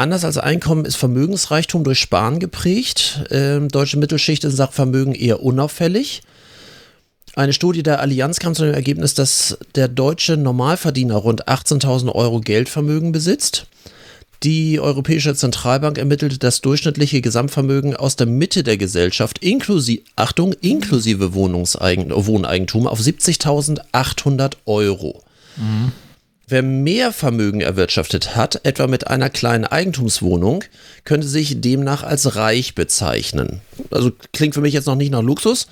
Anders als Einkommen ist Vermögensreichtum durch Sparen geprägt. Ähm, deutsche Mittelschicht in Sachen Vermögen eher unauffällig. Eine Studie der Allianz kam zu dem Ergebnis, dass der deutsche Normalverdiener rund 18.000 Euro Geldvermögen besitzt. Die Europäische Zentralbank ermittelte das durchschnittliche Gesamtvermögen aus der Mitte der Gesellschaft, inklusive, Achtung, inklusive Wohnungseigen, Wohneigentum auf 70.800 Euro. Wer mehr Vermögen erwirtschaftet hat, etwa mit einer kleinen Eigentumswohnung, könnte sich demnach als reich bezeichnen. Also klingt für mich jetzt noch nicht nach Luxus,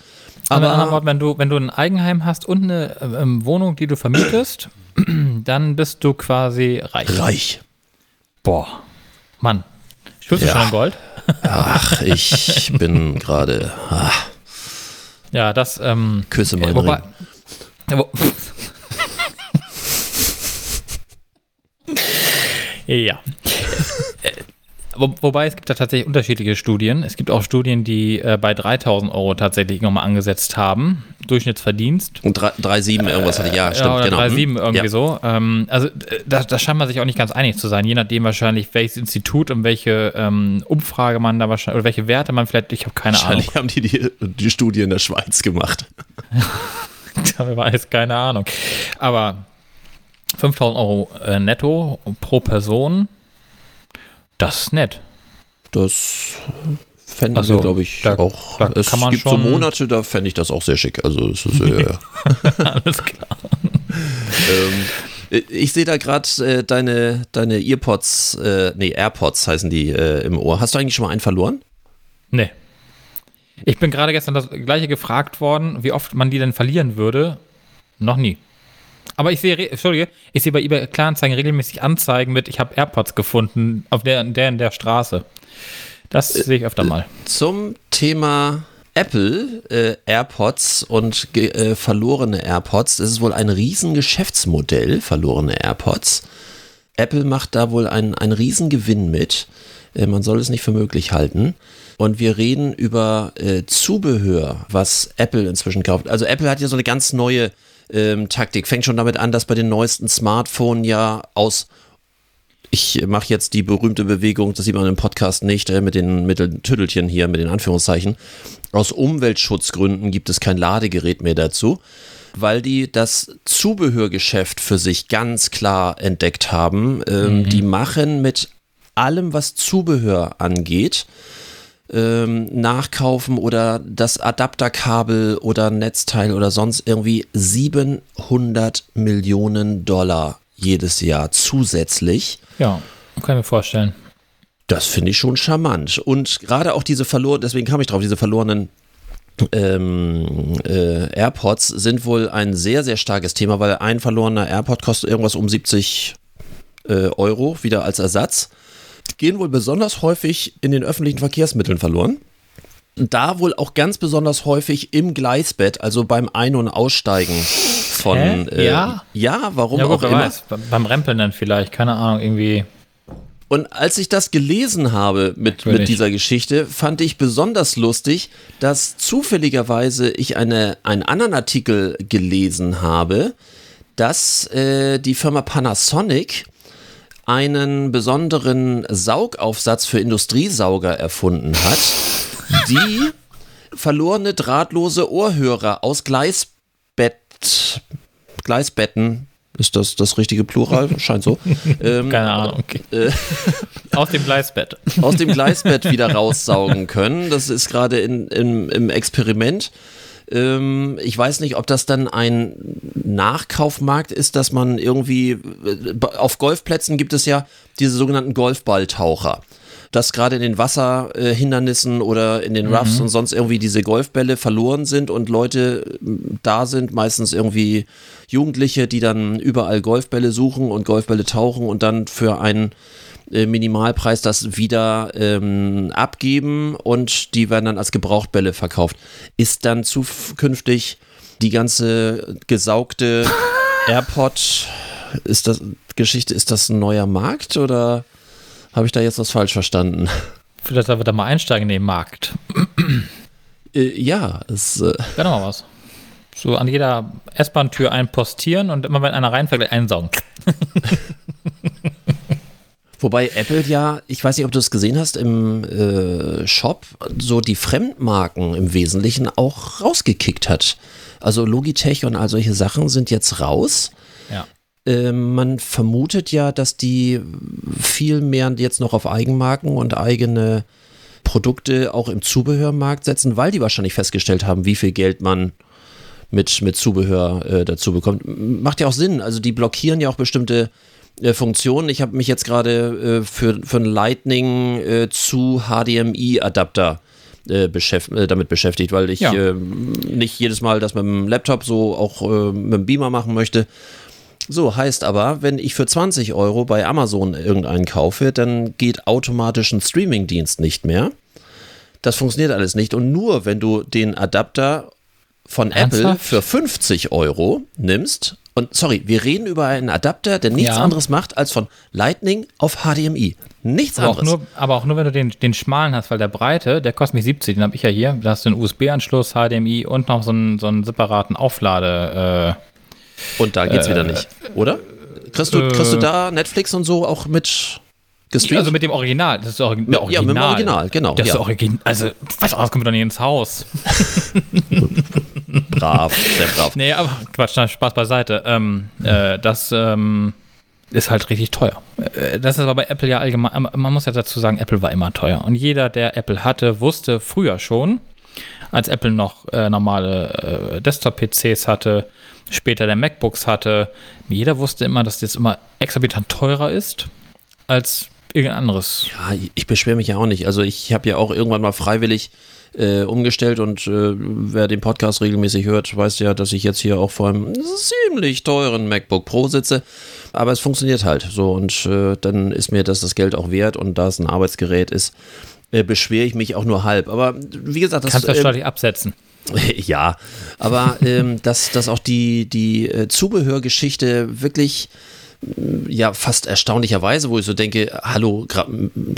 Aber aber wenn du, wenn du ein Eigenheim hast und eine ähm, Wohnung, die du vermietest, dann bist du quasi reich. reich. Boah. Mann. Spürst du Ja. schon in Gold? Ach, ich bin gerade. Ah, Ja, das, ähm, Küsse meinen wobei, wo, ja. Wo, wobei es gibt da tatsächlich unterschiedliche Studien. Es gibt auch Studien, die äh, bei 3000 Euro tatsächlich nochmal angesetzt haben. Durchschnittsverdienst. Und 3,7 irgendwas hatte ich. Ja, stimmt, ja, oder genau. 3,7 Hm? irgendwie ja. so. Ähm, also da, da scheint man sich auch nicht ganz einig zu sein, je nachdem wahrscheinlich, welches Institut und welche ähm, Umfrage man da wahrscheinlich, oder welche Werte man vielleicht, ich habe keine Ahnung. Wahrscheinlich haben die, die die Studie in der Schweiz gemacht. Ich weiß keine Ahnung. Aber 5000 Euro äh, netto pro Person, das ist nett. Das fänden Also, wir, glaube ich, da- auch. da es kann man gibt so Monate, da fände ich das auch sehr schick. Also es ist, äh, Alles klar. ähm, ich sehe da gerade äh, deine, deine Earpods, äh, nee, AirPods heißen die äh, im Ohr. Hast du eigentlich schon mal einen verloren? Nee. Ich bin gerade gestern das gleiche gefragt worden, wie oft man die denn verlieren würde. Noch nie. Aber ich sehe, Entschuldige, ich sehe bei eBay Kleinanzeigen regelmäßig Anzeigen mit, ich habe AirPods gefunden auf der, der in der Straße. Das sehe ich öfter mal. Zum Thema Apple, äh, AirPods und äh, verlorene AirPods. Das ist wohl ein Riesengeschäftsmodell, verlorene AirPods. Apple macht da wohl einen, einen Riesengewinn mit. Äh, man soll es nicht für möglich halten. Und wir reden über äh, Zubehör, was Apple inzwischen kauft. Also Apple hat ja so eine ganz neue ähm, Taktik. Fängt schon damit an, dass bei den neuesten Smartphones ja aus ich mache jetzt die berühmte Bewegung, das sieht man im Podcast nicht, äh, mit den, mit den Tüttelchen hier, mit den Anführungszeichen. Aus Umweltschutzgründen gibt es kein Ladegerät mehr dazu, weil die das Zubehörgeschäft für sich ganz klar entdeckt haben. Ähm, Die machen mit allem, was Zubehör angeht, ähm, nachkaufen oder das Adapterkabel oder Netzteil oder sonst irgendwie 700 Millionen Dollar jedes Jahr zusätzlich. Ja, kann ich mir vorstellen. Das finde ich schon charmant. Und gerade auch diese verloren, deswegen kam ich drauf, diese verlorenen ähm, äh, AirPods sind wohl ein sehr, sehr starkes Thema, weil ein verlorener AirPod kostet irgendwas um 70 äh, Euro wieder als Ersatz. Gehen wohl besonders häufig in den öffentlichen Verkehrsmitteln verloren. Da wohl auch ganz besonders häufig im Gleisbett, also beim Ein- und Aussteigen von. Äh, Ja? Ja, warum Ja, auch gut, wer immer. weiß. Be- Beim Rempeln dann vielleicht, keine Ahnung, irgendwie. Und als ich das gelesen habe mit, mit dieser Geschichte, fand ich besonders lustig, dass zufälligerweise ich eine, einen anderen Artikel gelesen habe, dass äh, die Firma Panasonic einen besonderen Saugaufsatz für Industriesauger erfunden hat, die verlorene drahtlose Ohrhörer aus Gleisbett, Gleisbetten, ist das das richtige Plural? Scheint so. Ähm, Keine Ahnung. Okay. Aus dem Gleisbett. aus dem Gleisbett wieder raussaugen können. Das ist gerade in, in, im Experiment. Ähm, ich weiß nicht, ob das dann ein Nachkaufmarkt ist, dass man irgendwie äh, auf Golfplätzen gibt es ja diese sogenannten Golfballtaucher. Dass gerade in den Wasserhindernissen oder in den Roughs und sonst irgendwie diese Golfbälle verloren sind und Leute äh, da sind, meistens irgendwie Jugendliche, die dann überall Golfbälle suchen und Golfbälle tauchen und dann für einen äh, Minimalpreis das wieder ähm, abgeben und die werden dann als Gebrauchtbälle verkauft. Ist dann zukünftig die ganze gesaugte AirPod, ist das Geschichte, ist das ein neuer Markt oder habe ich da jetzt was falsch verstanden? Vielleicht sollten wir da mal einsteigen in den Markt. Äh, ja, es, äh, doch mal was. So an jeder S-Bahn-Tür einen postieren und immer wenn einer reinfällt, einsaugen. Wobei Apple ja, ich weiß nicht, ob du es gesehen hast, im äh, Shop so die Fremdmarken im Wesentlichen auch rausgekickt hat. Also Logitech und all solche Sachen sind jetzt raus. Ja. Ähm, man vermutet ja, dass die viel mehr jetzt noch auf Eigenmarken und eigene Produkte auch im Zubehörmarkt setzen, weil die wahrscheinlich festgestellt haben, wie viel Geld man mit, mit Zubehör äh, dazu bekommt. Macht ja auch Sinn. Also die blockieren ja auch bestimmte äh, Funktionen. Ich habe mich jetzt gerade äh, für, für einen Lightning äh, zu HDMI-Adapter äh, beschäft, äh, damit beschäftigt, weil ich Ja. nicht jedes Mal das mit dem Laptop so auch mit dem Beamer machen möchte. So, heißt aber, wenn ich für 20 Euro bei Amazon irgendeinen kaufe, dann geht automatisch ein Streamingdienst nicht mehr. Das funktioniert alles nicht. Und nur wenn du den Adapter von Apple Ernsthaft? für 50 Euro nimmst, und sorry, wir reden über einen Adapter, der nichts Ja. anderes macht, als von Lightning auf HDMI. Nichts Aber auch, anderes. nur, aber auch nur, wenn du den, den schmalen hast, weil der breite, der kostet mich 70, den habe ich ja hier. Da hast du einen USB-Anschluss, HDMI und noch so einen, so einen separaten Auflade. Äh, Und da geht's wieder nicht, oder? Kriegst du, äh, kriegst du da Netflix und so auch mit gestreamt? also mit dem Original. Das ist Origi Ja, der ja, mit dem Original, genau, Das ist ja. Original. Also, was anderes kommt doch nicht ins Haus. brav, sehr brav. Nee, aber Quatsch, na, Spaß beiseite. Ähm, äh, das ähm, ist halt richtig teuer. Äh, Das ist aber bei Apple ja allgemein, aber man muss ja dazu sagen, Apple war immer teuer. Und jeder, der Apple hatte, wusste früher schon, als Apple noch äh, normale äh, Desktop-PCs hatte, später der MacBooks hatte, jeder wusste immer, dass das immer exorbitant teurer ist als irgendein anderes. Ja, ich beschwere mich ja auch nicht. Also ich habe ja auch irgendwann mal freiwillig äh, umgestellt und äh, wer den Podcast regelmäßig hört, weiß ja, dass ich jetzt hier auch vor einem ziemlich teuren MacBook Pro sitze. Aber es funktioniert halt so und äh, dann ist mir das das Geld auch wert und da es ein Arbeitsgerät ist, äh, beschwere ich mich auch nur halb. Aber wie gesagt, das Kannst du das ähm, steuerlich absetzen. ja, aber ähm, dass, dass auch die, die äh, Zubehörgeschichte wirklich ja fast erstaunlicherweise, wo ich so denke, hallo, gra-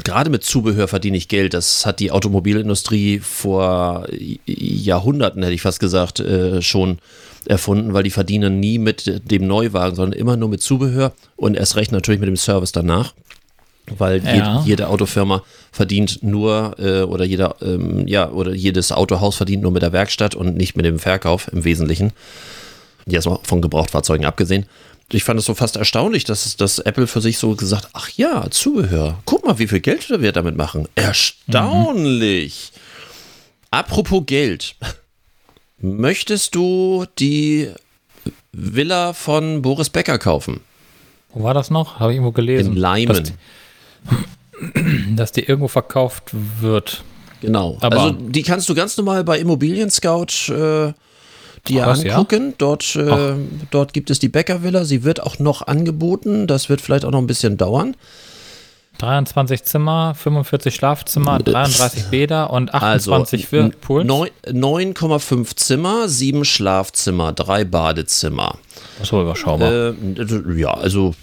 gerade mit Zubehör verdiene ich Geld. Das hat die Automobilindustrie vor Jahrhunderten, hätte ich fast gesagt, äh, schon erfunden, weil die verdienen nie mit dem Neuwagen, sondern immer nur mit Zubehör und erst recht natürlich mit dem Service danach. weil Ja. jede Autofirma verdient nur äh, oder jeder ähm, ja oder jedes Autohaus verdient nur mit der Werkstatt und nicht mit dem Verkauf im Wesentlichen. Jetzt mal von Gebrauchtfahrzeugen abgesehen. Ich fand es so fast erstaunlich, dass, dass Apple für sich so gesagt, ach ja, Zubehör, guck mal, wie viel Geld wir damit machen. Erstaunlich. Apropos Geld. Möchtest du die Villa von Boris Becker kaufen? Wo war das noch? Habe ich irgendwo gelesen. In Leimen. Dass, dass die irgendwo verkauft wird. Genau. Aber- also die kannst du ganz normal bei Immobilien Scout äh, dir Ach, was, ja? angucken. Dort, äh, dort gibt es die Becker Villa. Sie wird auch noch angeboten. Das wird vielleicht auch noch ein bisschen dauern. 23 Zimmer, 45 Schlafzimmer, 33 Bäder und Also 28 für Pools. neun- 9,5 Zimmer, 7 Schlafzimmer, 3 Badezimmer. Wohl überschaubar. Äh, ja, also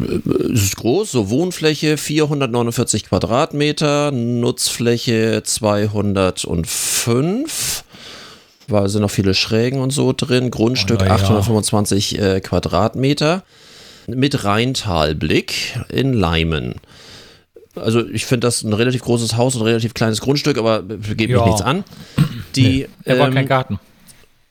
äh, es ist groß, so Wohnfläche 449 Quadratmeter, Nutzfläche 205. Da sind noch viele Schrägen und so drin. Grundstück Oh, ja. 825 äh, Quadratmeter mit Rheintalblick in Leimen. Also ich finde das ein relativ großes Haus, ein relativ kleines Grundstück, aber geht mich Ja. nichts an. Die er war ähm, kein Garten.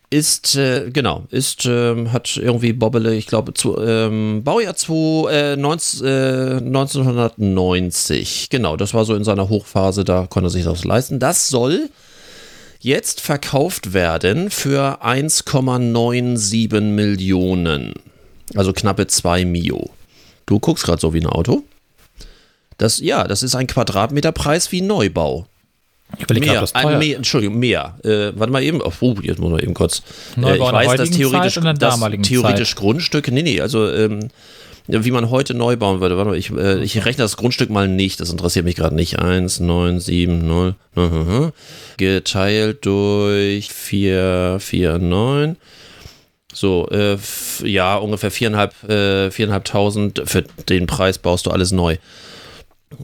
ist, äh, genau, ist, ähm, hat irgendwie Bobbele, ich glaube, zu, ähm, Baujahr 2, äh, 19, äh, 1990. Genau, das war so in seiner Hochphase, da konnte er sich das leisten. Das soll jetzt verkauft werden für 1,97 Millionen. Also knappe 2 Mio. Du guckst gerade so wie ein Auto. Das, ja, das ist ein Quadratmeterpreis wie Neubau. Ich überlege Mehr, das ein, mehr, Entschuldigung, mehr. Äh, warte mal eben. Oh, jetzt muss man eben kurz. Neubau Äh, ich weiß, dass theoretisch, Zeit dass theoretisch Grundstücke, nee, nee, also ähm, wie man heute neu bauen würde. Warte mal, ich, äh, ich rechne das Grundstück mal nicht, das interessiert mich gerade nicht. 1, 9, 7, 0, mhm, geteilt durch 4, 4, 9. So, äh, ja, ungefähr viereinhalb, äh, viereinhalbtausend. Für den Preis baust du alles neu.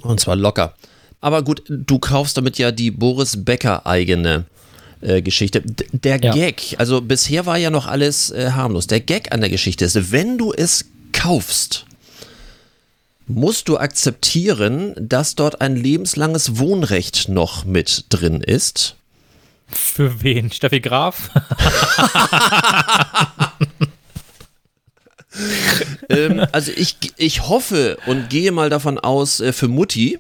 Und zwar locker. Aber gut, du kaufst damit ja die Boris Becker eigene äh, Geschichte. D der Ja. Gag, also bisher war ja noch alles äh, harmlos. Der Gag an der Geschichte ist, wenn du es kaufst, musst du akzeptieren, dass dort ein lebenslanges Wohnrecht noch mit drin ist. Für wen? Steffi Graf? ähm, also ich, ich hoffe und gehe mal davon aus, äh, für Mutti.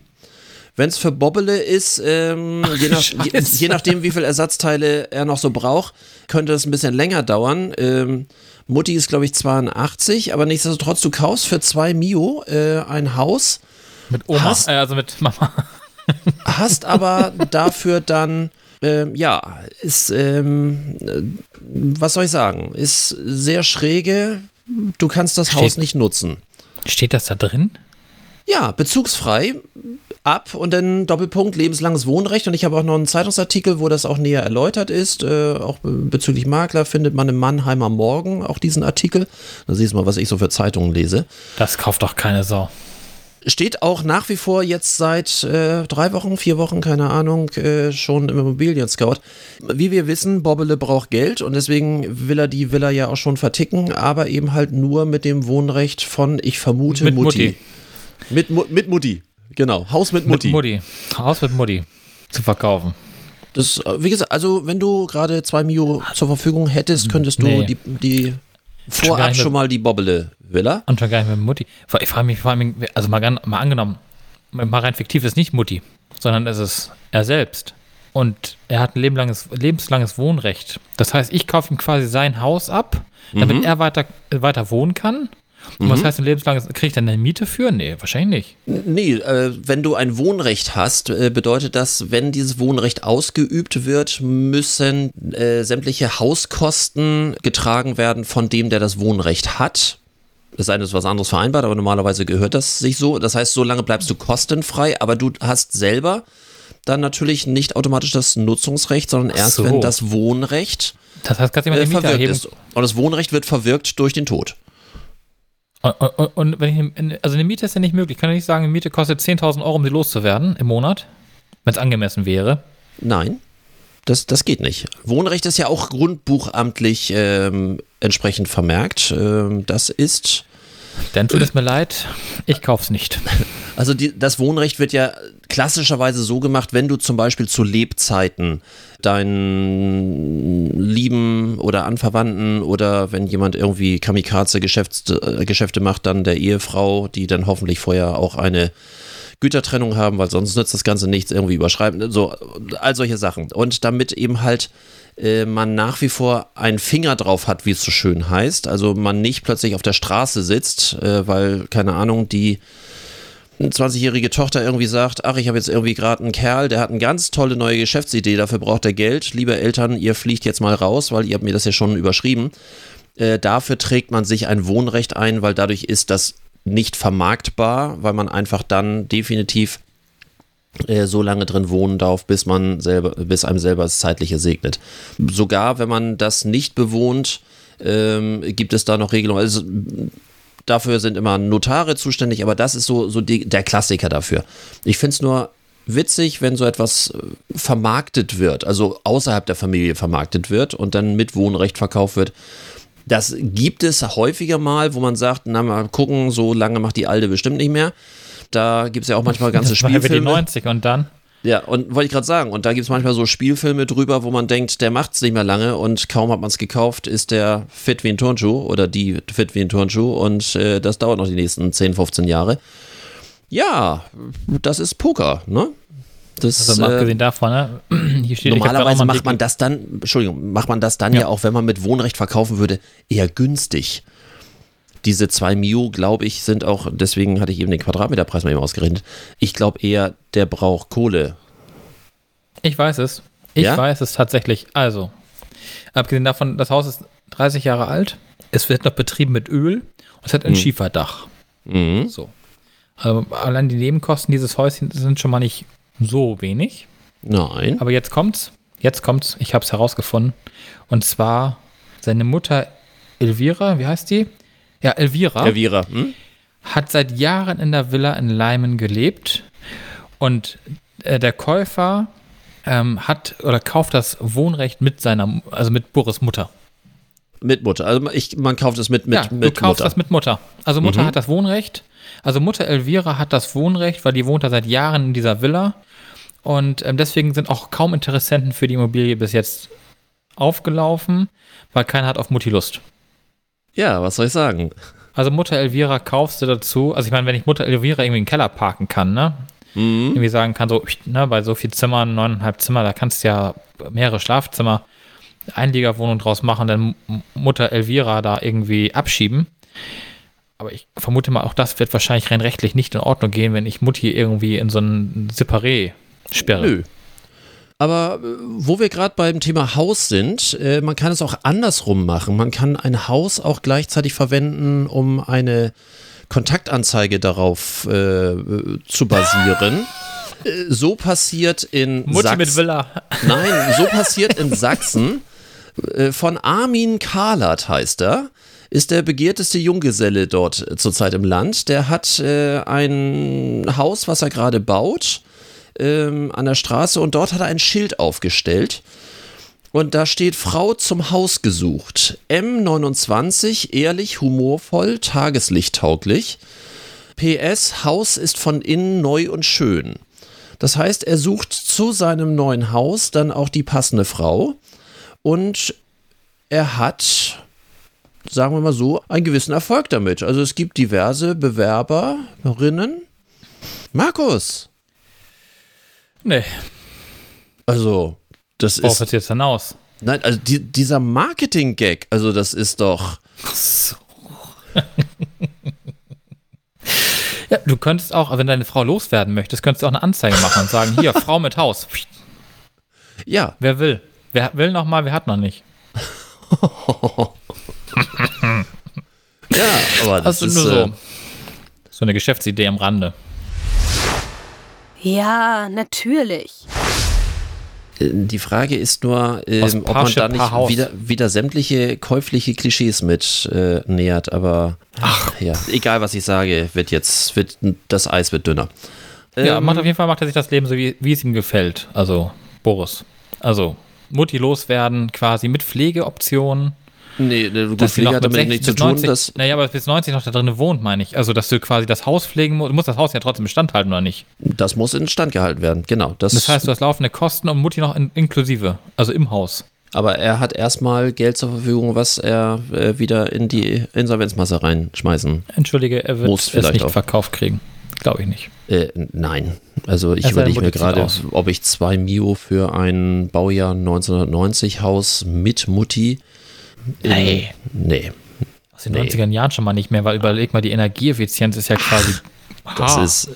Wenn es für Bobbele ist, ähm, je, nach, je, je nachdem, wie viel Ersatzteile er noch so braucht, könnte das ein bisschen länger dauern. Ähm, Mutti ist, glaube ich, 82, aber nichtsdestotrotz, du kaufst für zwei Mio äh, ein Haus, Mit Oma? Hast- Äh, also mit Mama. hast aber dafür dann, ähm, ja, ist, ähm, äh, was soll ich sagen, ist sehr schräge. Du kannst das Steht- Haus nicht nutzen. Steht das da drin? Ja, bezugsfrei ab und dann Doppelpunkt lebenslanges Wohnrecht. Und ich habe auch noch einen Zeitungsartikel, wo das auch näher erläutert ist. Äh, auch bezüglich Makler findet man im Mannheimer Morgen auch diesen Artikel. Da siehst du mal, was ich so für Zeitungen lese. Das kauft doch keine Sau. Steht auch nach wie vor jetzt seit äh, drei Wochen, vier Wochen, keine Ahnung, äh, schon im Immobilien-Scout. Wie wir wissen, Bobbele braucht Geld und deswegen will er die Villa ja auch schon verticken, aber eben halt nur mit dem Wohnrecht von, ich vermute, Mit Mutti. Mutti. Mit, mit Mutti. Genau, Haus mit Mutti. Mit Mutti. Haus mit Mutti. Zu verkaufen. Das, äh, wie gesagt, also wenn du gerade zwei Mio zur Verfügung hättest, könntest du Nee. die, die Schon vorab schon mit- mal die Bobbele-Villa. Und schon gar nicht mit Mutti. Ich frage mich vor allem, also mal, mal angenommen, mal rein fiktiv ist nicht Mutti, sondern es ist er selbst. Und er hat ein lebenslanges, lebenslanges Wohnrecht. Das heißt, ich kaufe ihm quasi sein Haus ab, damit er weiter, weiter wohnen kann. Und was heißt ein lebenslanges, kriege ich dann eine Miete für? Nee, wahrscheinlich nicht. Nee, äh, wenn du ein Wohnrecht hast, äh, bedeutet das, wenn dieses Wohnrecht ausgeübt wird, müssen äh, sämtliche Hauskosten getragen werden von dem, der das Wohnrecht hat. Es sei denn, es ist was anderes vereinbart, aber normalerweise gehört das sich so. Das heißt, so lange bleibst du kostenfrei, aber du hast selber dann natürlich nicht automatisch das Nutzungsrecht, sondern erst, so. wenn das Wohnrecht Das heißt, kannst du äh, verwirkt ist. Und das Wohnrecht wird verwirkt durch den Tod. Und, und, und ich, also eine Miete ist ja nicht möglich. Ich kann ja nicht sagen, eine Miete kostet 10.000 Euro, um sie loszuwerden im Monat, wenn es angemessen wäre. Nein, das, das geht nicht. Wohnrecht ist ja auch grundbuchamtlich ähm, entsprechend vermerkt. Ähm, das ist, Dann tut es mir leid, ich kauf's nicht. Also die, das Wohnrecht wird ja klassischerweise so gemacht, wenn du zum Beispiel zu Lebzeiten deinen Lieben oder Anverwandten oder wenn jemand irgendwie Kamikaze-Geschäfte äh, macht, dann der Ehefrau, die dann hoffentlich vorher auch eine Gütertrennung haben, weil sonst nützt das Ganze nichts, irgendwie überschreiben, so, all solche Sachen. Und damit eben halt äh, man nach wie vor einen Finger drauf hat, wie es so schön heißt, also man nicht plötzlich auf der Straße sitzt, äh, weil, keine Ahnung, die 20-jährige Tochter irgendwie sagt, ach, ich habe jetzt irgendwie gerade einen Kerl, der hat eine ganz tolle neue Geschäftsidee, dafür braucht er Geld. Liebe Eltern, ihr fliegt jetzt mal raus, weil ihr habt mir das ja schon überschrieben. Äh, dafür trägt man sich ein Wohnrecht ein, weil dadurch ist das nicht vermarktbar, weil man einfach dann definitiv äh, so lange drin wohnen darf, bis man selber, bis einem selber das Zeitliche segnet. Sogar wenn man das nicht bewohnt, ähm, gibt es da noch Regelungen. Also dafür sind immer Notare zuständig, aber das ist so, so die, der Klassiker dafür. Ich finde es nur witzig, wenn so etwas äh, vermarktet wird, also außerhalb der Familie vermarktet wird und dann mit Wohnrecht verkauft wird. Das gibt es häufiger mal, wo man sagt, na mal gucken, so lange macht die Alte bestimmt nicht mehr. Da gibt es ja auch manchmal ganze Das war ja für die Spielfilme. 90 und dann? Ja, und wollte ich gerade sagen, und da gibt es manchmal so Spielfilme drüber, wo man denkt, der macht's nicht mehr lange und kaum hat man es gekauft, ist der fit wie ein Turnschuh oder die fit wie ein Turnschuh und äh, das dauert noch die nächsten 10, 15 Jahre. Ja, das ist Poker, ne? Das, Also mal äh, abgesehen davon, ne? Hier steht, Normalerweise macht man das dann, Entschuldigung, macht man das dann ja. Ja. auch, wenn man mit Wohnrecht verkaufen würde, eher günstig. Diese 2 Mio, glaube ich, sind auch, deswegen hatte ich eben den Quadratmeterpreis mal eben ausgerechnet. Ich glaube eher, der braucht Kohle. Ich weiß es. Ich Ja? weiß es tatsächlich. Also, abgesehen davon, das Haus ist 30 Jahre alt. Es wird noch betrieben mit Öl und es hat ein Schieferdach. Mhm. So. Also, allein die Nebenkosten dieses Häuschen sind schon mal nicht so wenig. Nein. Aber jetzt kommt's. Jetzt kommt's. Ich habe es herausgefunden. Und zwar seine Mutter Elvira, wie heißt die? Ja, Elvira Elvira, hm? hat seit Jahren in der Villa in Leimen gelebt und äh, der Käufer ähm, hat oder kauft das Wohnrecht mit seiner, also mit Boris Mutter. Mit Mutter. Also ich, man kauft es mit, mit, ja, du mit kaufst Mutter. das mit Mutter. Also Mutter Mhm. hat das Wohnrecht. Also Mutter Elvira hat das Wohnrecht, weil die wohnt da seit Jahren in dieser Villa. Und ähm, deswegen sind auch kaum Interessenten für die Immobilie bis jetzt aufgelaufen, weil keiner hat auf Mutti Lust. ja, was soll ich sagen? Also Mutter Elvira kaufst du dazu. Also ich meine, wenn ich Mutter Elvira irgendwie in den Keller parken kann, ne? Mhm. Irgendwie sagen kann, so, ne, bei so viel Zimmern, neuneinhalb Zimmer, da kannst du ja mehrere Schlafzimmer, Einliegerwohnung draus machen, dann Mutter Elvira da irgendwie abschieben. Aber ich vermute mal, auch das wird wahrscheinlich rein rechtlich nicht in Ordnung gehen, wenn ich Mutti irgendwie in so ein Separé sperre. Nö. Aber äh, wo wir gerade beim Thema Haus sind, äh, man kann es auch andersrum machen. Man kann ein Haus auch gleichzeitig verwenden, um eine Kontaktanzeige darauf äh, zu basieren. Äh, so passiert in Mutti Sachsen. mit Villa. Nein, so passiert in Sachsen. Äh, Von Armin Kahlert heißt er. Ist der begehrteste Junggeselle dort zurzeit im Land. Der hat äh, ein Haus, was er gerade baut, ähm, an der Straße und dort hat er ein Schild aufgestellt. Und da steht Frau zum Haus gesucht. M29, ehrlich, humorvoll, tageslichttauglich. PS, Haus ist von innen neu und schön. Das heißt, er sucht zu seinem neuen Haus dann auch die passende Frau und er hat, sagen wir mal so, einen gewissen Erfolg damit. Also es gibt diverse Bewerberinnen. Markus, Nee, also das worauf ist, ist jetzt hinaus? nein, also die, dieser Marketing-Gag, also das ist doch, Ja, du könntest auch, wenn deine Frau loswerden möchtest, könntest du auch eine Anzeige machen und sagen, hier, Frau mit Haus. ja, Wer will? Wer will noch mal, wer hat noch nicht? ja, aber das Also ist, nur so. äh, So eine Geschäftsidee am Rande. Ja, natürlich. Äh, Die Frage ist nur, ähm, ob man da nicht wieder, wieder sämtliche käufliche Klischees mit äh, nähert, aber ach ja, egal was ich sage, wird jetzt, wird, das Eis wird dünner. Ja, Ähm, macht auf jeden Fall macht er sich das Leben so, wie, wie es ihm gefällt. Also, Boris. Also, Mutti loswerden, quasi mit Pflegeoptionen. Nee, ne, gut, dass sie noch hat mit damit 60 nichts zu tun. 90, Das, naja, aber bis 90 noch da drin wohnt, meine ich. Also, dass du quasi das Haus pflegen musst. Du musst das Haus ja trotzdem Bestand halten, oder nicht? das muss in Stand gehalten werden, genau. Das, Das heißt, du hast laufende Kosten und Mutti noch in, inklusive, also im Haus. aber er hat erstmal Geld zur Verfügung, was er äh, wieder in die Insolvenzmasse reinschmeißen. Entschuldige, er wird Muss es vielleicht nicht auch. verkauft kriegen. Glaube ich nicht. Äh, nein. Also ich denn, überlege mir gerade, ob ich zwei Mio für ein Baujahr 1990 Haus mit Mutti. Nee. Nee. Aus den Nee. 90er Jahren schon mal nicht mehr, weil überleg mal, die Energieeffizienz ist ja quasi. Das H. ist,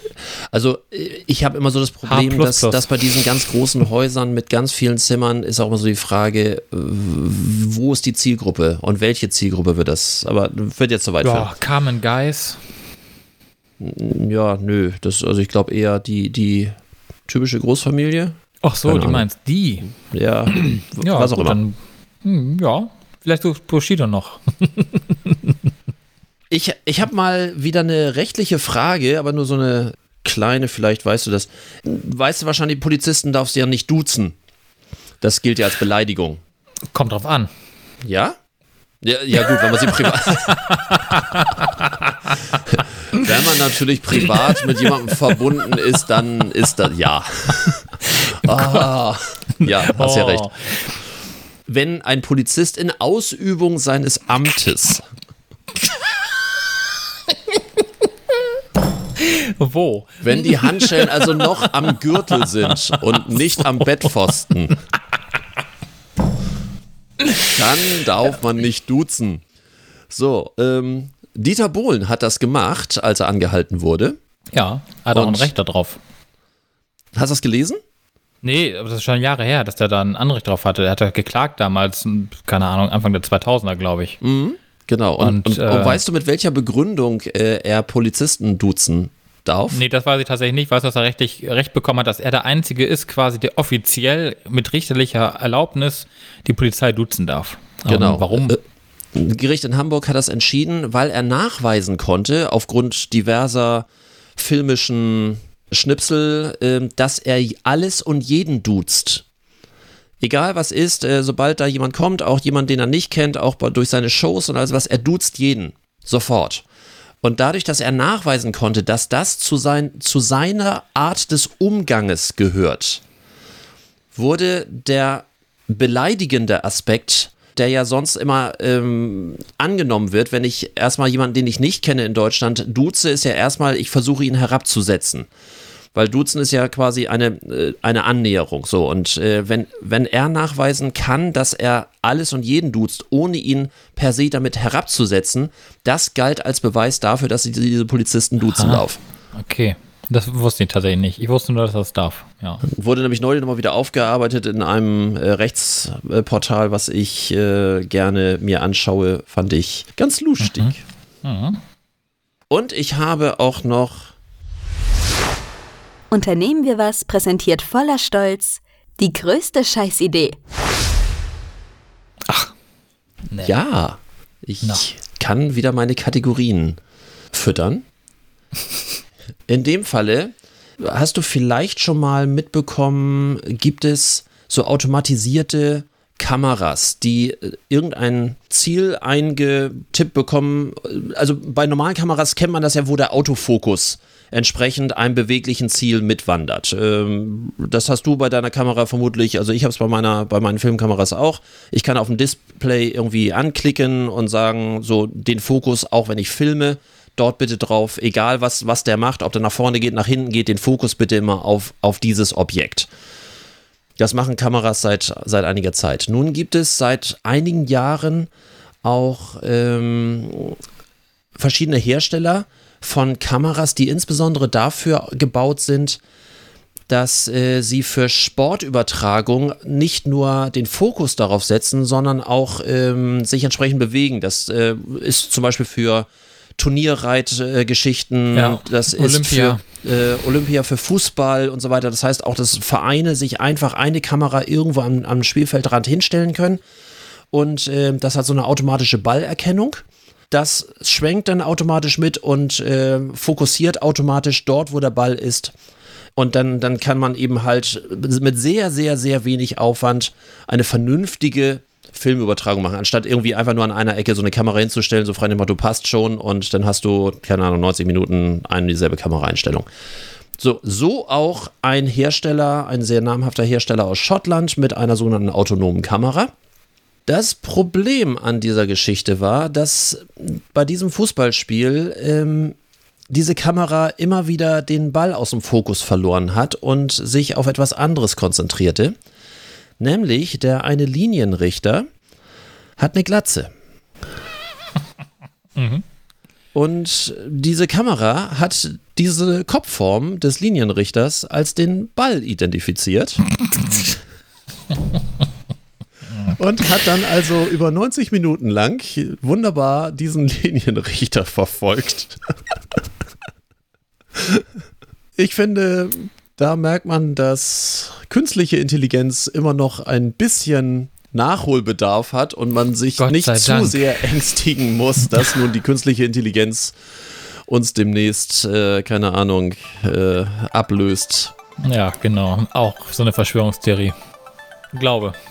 also äh, ich habe immer so das Problem, dass, dass bei diesen ganz großen Häusern mit ganz vielen Zimmern ist auch immer so die Frage, wo ist die Zielgruppe und welche Zielgruppe wird das? Aber wird jetzt soweit Ja, Carmen für. Ja, nö. Das, also ich glaube eher die, die typische Großfamilie. Ach so, Keine du Ahnung. meinst die. Ja, Ja, was auch gut, immer. Dann, hm, ja, vielleicht sucht Bushido noch. Ich, ich habe mal wieder eine rechtliche Frage, aber nur so eine kleine, vielleicht weißt du das. Weißt du wahrscheinlich, Polizisten darfst du ja nicht duzen. Das gilt ja als Beleidigung. Kommt drauf an. Ja? Ja, ja gut, wenn man sie privat. wenn man natürlich privat mit jemandem verbunden ist, dann ist das ja. Ah, ja, hast ja Oh. recht. Wenn ein Polizist in Ausübung seines Amtes Wo? Wenn die Handschellen also noch am Gürtel sind und nicht am Bettpfosten, dann darf man nicht duzen. So, ähm, Dieter Bohlen hat das gemacht, als er angehalten wurde. Ja, hat auch ein Recht darauf. Hast du das gelesen? Nee, aber das ist schon Jahre her, dass der da ein Anrecht drauf hatte. Er hat ja geklagt damals, keine Ahnung, Anfang der 2000er, glaube ich. Genau. Und, Und, und, äh, und weißt du, mit welcher Begründung äh, er Polizisten duzen darf? Nee, das weiß ich tatsächlich nicht. Ich weiß, dass er rechtlich, Recht bekommen hat, dass er der Einzige ist, quasi, der offiziell mit richterlicher Erlaubnis die Polizei duzen darf. Genau. Ähm, warum? Äh, Ein Gericht in Hamburg hat das entschieden, weil er nachweisen konnte, aufgrund diverser filmischen Schnipsel, ähm, dass er alles und jeden duzt. Egal was ist, äh, sobald da jemand kommt, auch jemand, den er nicht kennt, auch bei- durch seine Shows und alles was, er duzt jeden. Sofort. Und dadurch, dass er nachweisen konnte, dass das zu, sein, zu seiner Art des Umganges gehört, wurde der beleidigende Aspekt, der ja sonst immer ähm, angenommen wird, wenn ich erstmal jemanden, den ich nicht kenne in Deutschland, duze, ist ja erstmal, ich versuche ihn herabzusetzen. Weil Duzen ist ja quasi eine, äh, eine Annäherung. So, und äh, wenn, wenn er nachweisen kann, dass er alles und jeden duzt, ohne ihn per se damit herabzusetzen, das galt als Beweis dafür, dass sie diese Polizisten duzen darf. Okay. Das wusste ich tatsächlich nicht. Ich wusste nur, dass das darf. Ja. Wurde nämlich neulich nochmal wieder aufgearbeitet in einem äh, Rechtsportal, was ich äh, gerne mir anschaue, fand ich ganz lustig. Und ich habe auch noch Unternehmen wir was präsentiert voller Stolz die größte Scheißidee. Ja, ich Na. kann wieder meine Kategorien füttern. In dem Falle hast du vielleicht schon mal mitbekommen, gibt es so automatisierte Kameras, die äh, irgendein Ziel eingetippt bekommen. Also bei normalen Kameras kennt man das ja, wo der Autofokus entsprechend einem beweglichen Ziel mitwandert. Ähm, das hast du bei deiner Kamera vermutlich, also ich habe es bei meiner, bei meinen Filmkameras auch. Ich kann auf dem Display irgendwie anklicken und sagen, so den Fokus, auch wenn ich filme, dort bitte drauf, egal was, was der macht, ob der nach vorne geht, nach hinten geht, den Fokus bitte immer auf, auf dieses Objekt. Das machen Kameras seit, seit einiger Zeit. Nun gibt es seit einigen Jahren auch ähm, verschiedene Hersteller von Kameras, die insbesondere dafür gebaut sind, dass äh, sie für Sportübertragung nicht nur den Fokus darauf setzen, sondern auch ähm, sich entsprechend bewegen. Das äh, ist zum Beispiel für Turnierreitgeschichten, Ja, das ist Olympia. für äh, Olympia für Fußball und so weiter. Das heißt auch, dass Vereine sich einfach eine Kamera irgendwo am, am Spielfeldrand hinstellen können. Und äh, das hat so eine automatische Ballerkennung. Das schwenkt dann automatisch mit und äh, fokussiert automatisch dort, wo der Ball ist. Und dann, dann kann man eben halt mit sehr, sehr, sehr wenig Aufwand eine vernünftige Filmübertragung machen, anstatt irgendwie einfach nur an einer Ecke so eine Kamera hinzustellen, so frei dem Motto passt schon und dann hast du, keine Ahnung, 90 Minuten eine dieselbe Kameraeinstellung. So, so auch ein Hersteller, ein sehr namhafter Hersteller aus Schottland mit einer sogenannten autonomen Kamera. Das Problem an dieser Geschichte war, dass bei diesem Fußballspiel ähm, diese Kamera immer wieder den Ball aus dem Fokus verloren hat und sich auf etwas anderes konzentrierte. Nämlich der eine Linienrichter hat eine Glatze. Und diese Kamera hat diese Kopfform des Linienrichters als den Ball identifiziert. Und hat dann also über 90 Minuten lang wunderbar diesen Linienrichter verfolgt. Ich finde, da merkt man, dass künstliche Intelligenz immer noch ein bisschen Nachholbedarf hat und man sich Gott nicht zu Dank. sehr ängstigen muss, dass nun die künstliche Intelligenz uns demnächst, äh, keine Ahnung, äh, ablöst. Ja, genau. Auch so eine Verschwörungstheorie. Glaube.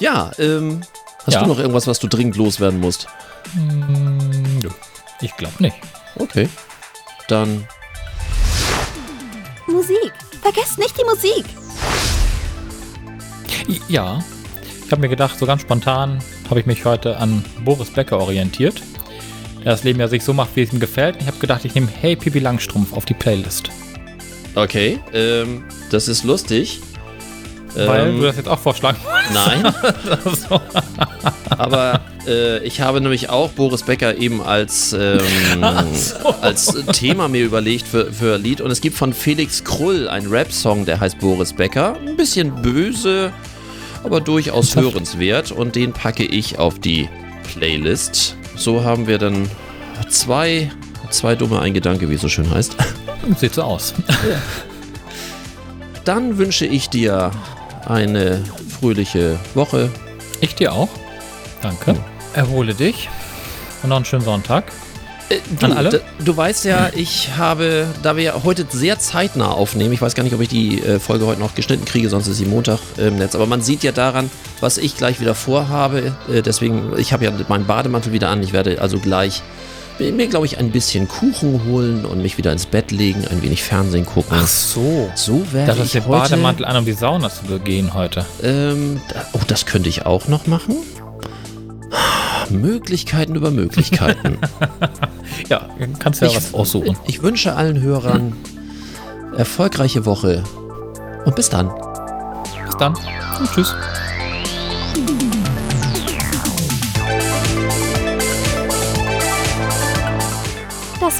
Ja, ähm, hast Ja. du noch irgendwas, was du dringend loswerden musst? Nö. Ich glaube nicht. Okay. Dann Musik. Vergesst nicht die Musik. Ja. Ich habe mir gedacht, so ganz spontan habe ich mich heute an Boris Becker orientiert. Der das Leben ja sich so macht, wie es ihm gefällt. Ich habe gedacht, ich nehme Hey Pippi Langstrumpf auf die Playlist. Okay, ähm, das ist lustig. Weil Ähm, du das jetzt auch vorschlagen Nein, so. aber äh, ich habe nämlich auch Boris Becker eben als, ähm, als Thema mir überlegt für, für ein Lied. Und es gibt von Felix Krull einen Rap-Song, der heißt Boris Becker. Ein bisschen böse, aber durchaus hörenswert. Und den packe ich auf die Playlist. So haben wir dann zwei, zwei dumme, ein Gedanke, wie es so schön heißt. Sieht so aus. Dann wünsche ich dir eine fröhliche Woche. Ich dir auch. Danke. Erhole dich. Und noch einen schönen Sonntag. Äh, du, An alle? du weißt ja, ich habe, da wir ja heute sehr zeitnah aufnehmen, ich weiß gar nicht, ob ich die äh, Folge heute noch geschnitten kriege, sonst ist sie Montag im Netz. Aber man sieht ja daran, was ich gleich wieder vorhabe. Äh, deswegen, ich habe ja meinen Bademantel wieder an. Ich werde also gleich mir, glaube ich, ein bisschen Kuchen holen und mich wieder ins Bett legen, ein wenig Fernsehen gucken. so. so werde Das ist ich der heute. Bademantel an, um die Sauna zu gehen heute. Ähm, oh, das könnte ich auch noch machen. Möglichkeiten über Möglichkeiten. Ja, kannst du ja ich, was aussuchen. Ich wünsche allen Hörern erfolgreiche Woche und bis dann. Bis dann. Und tschüss.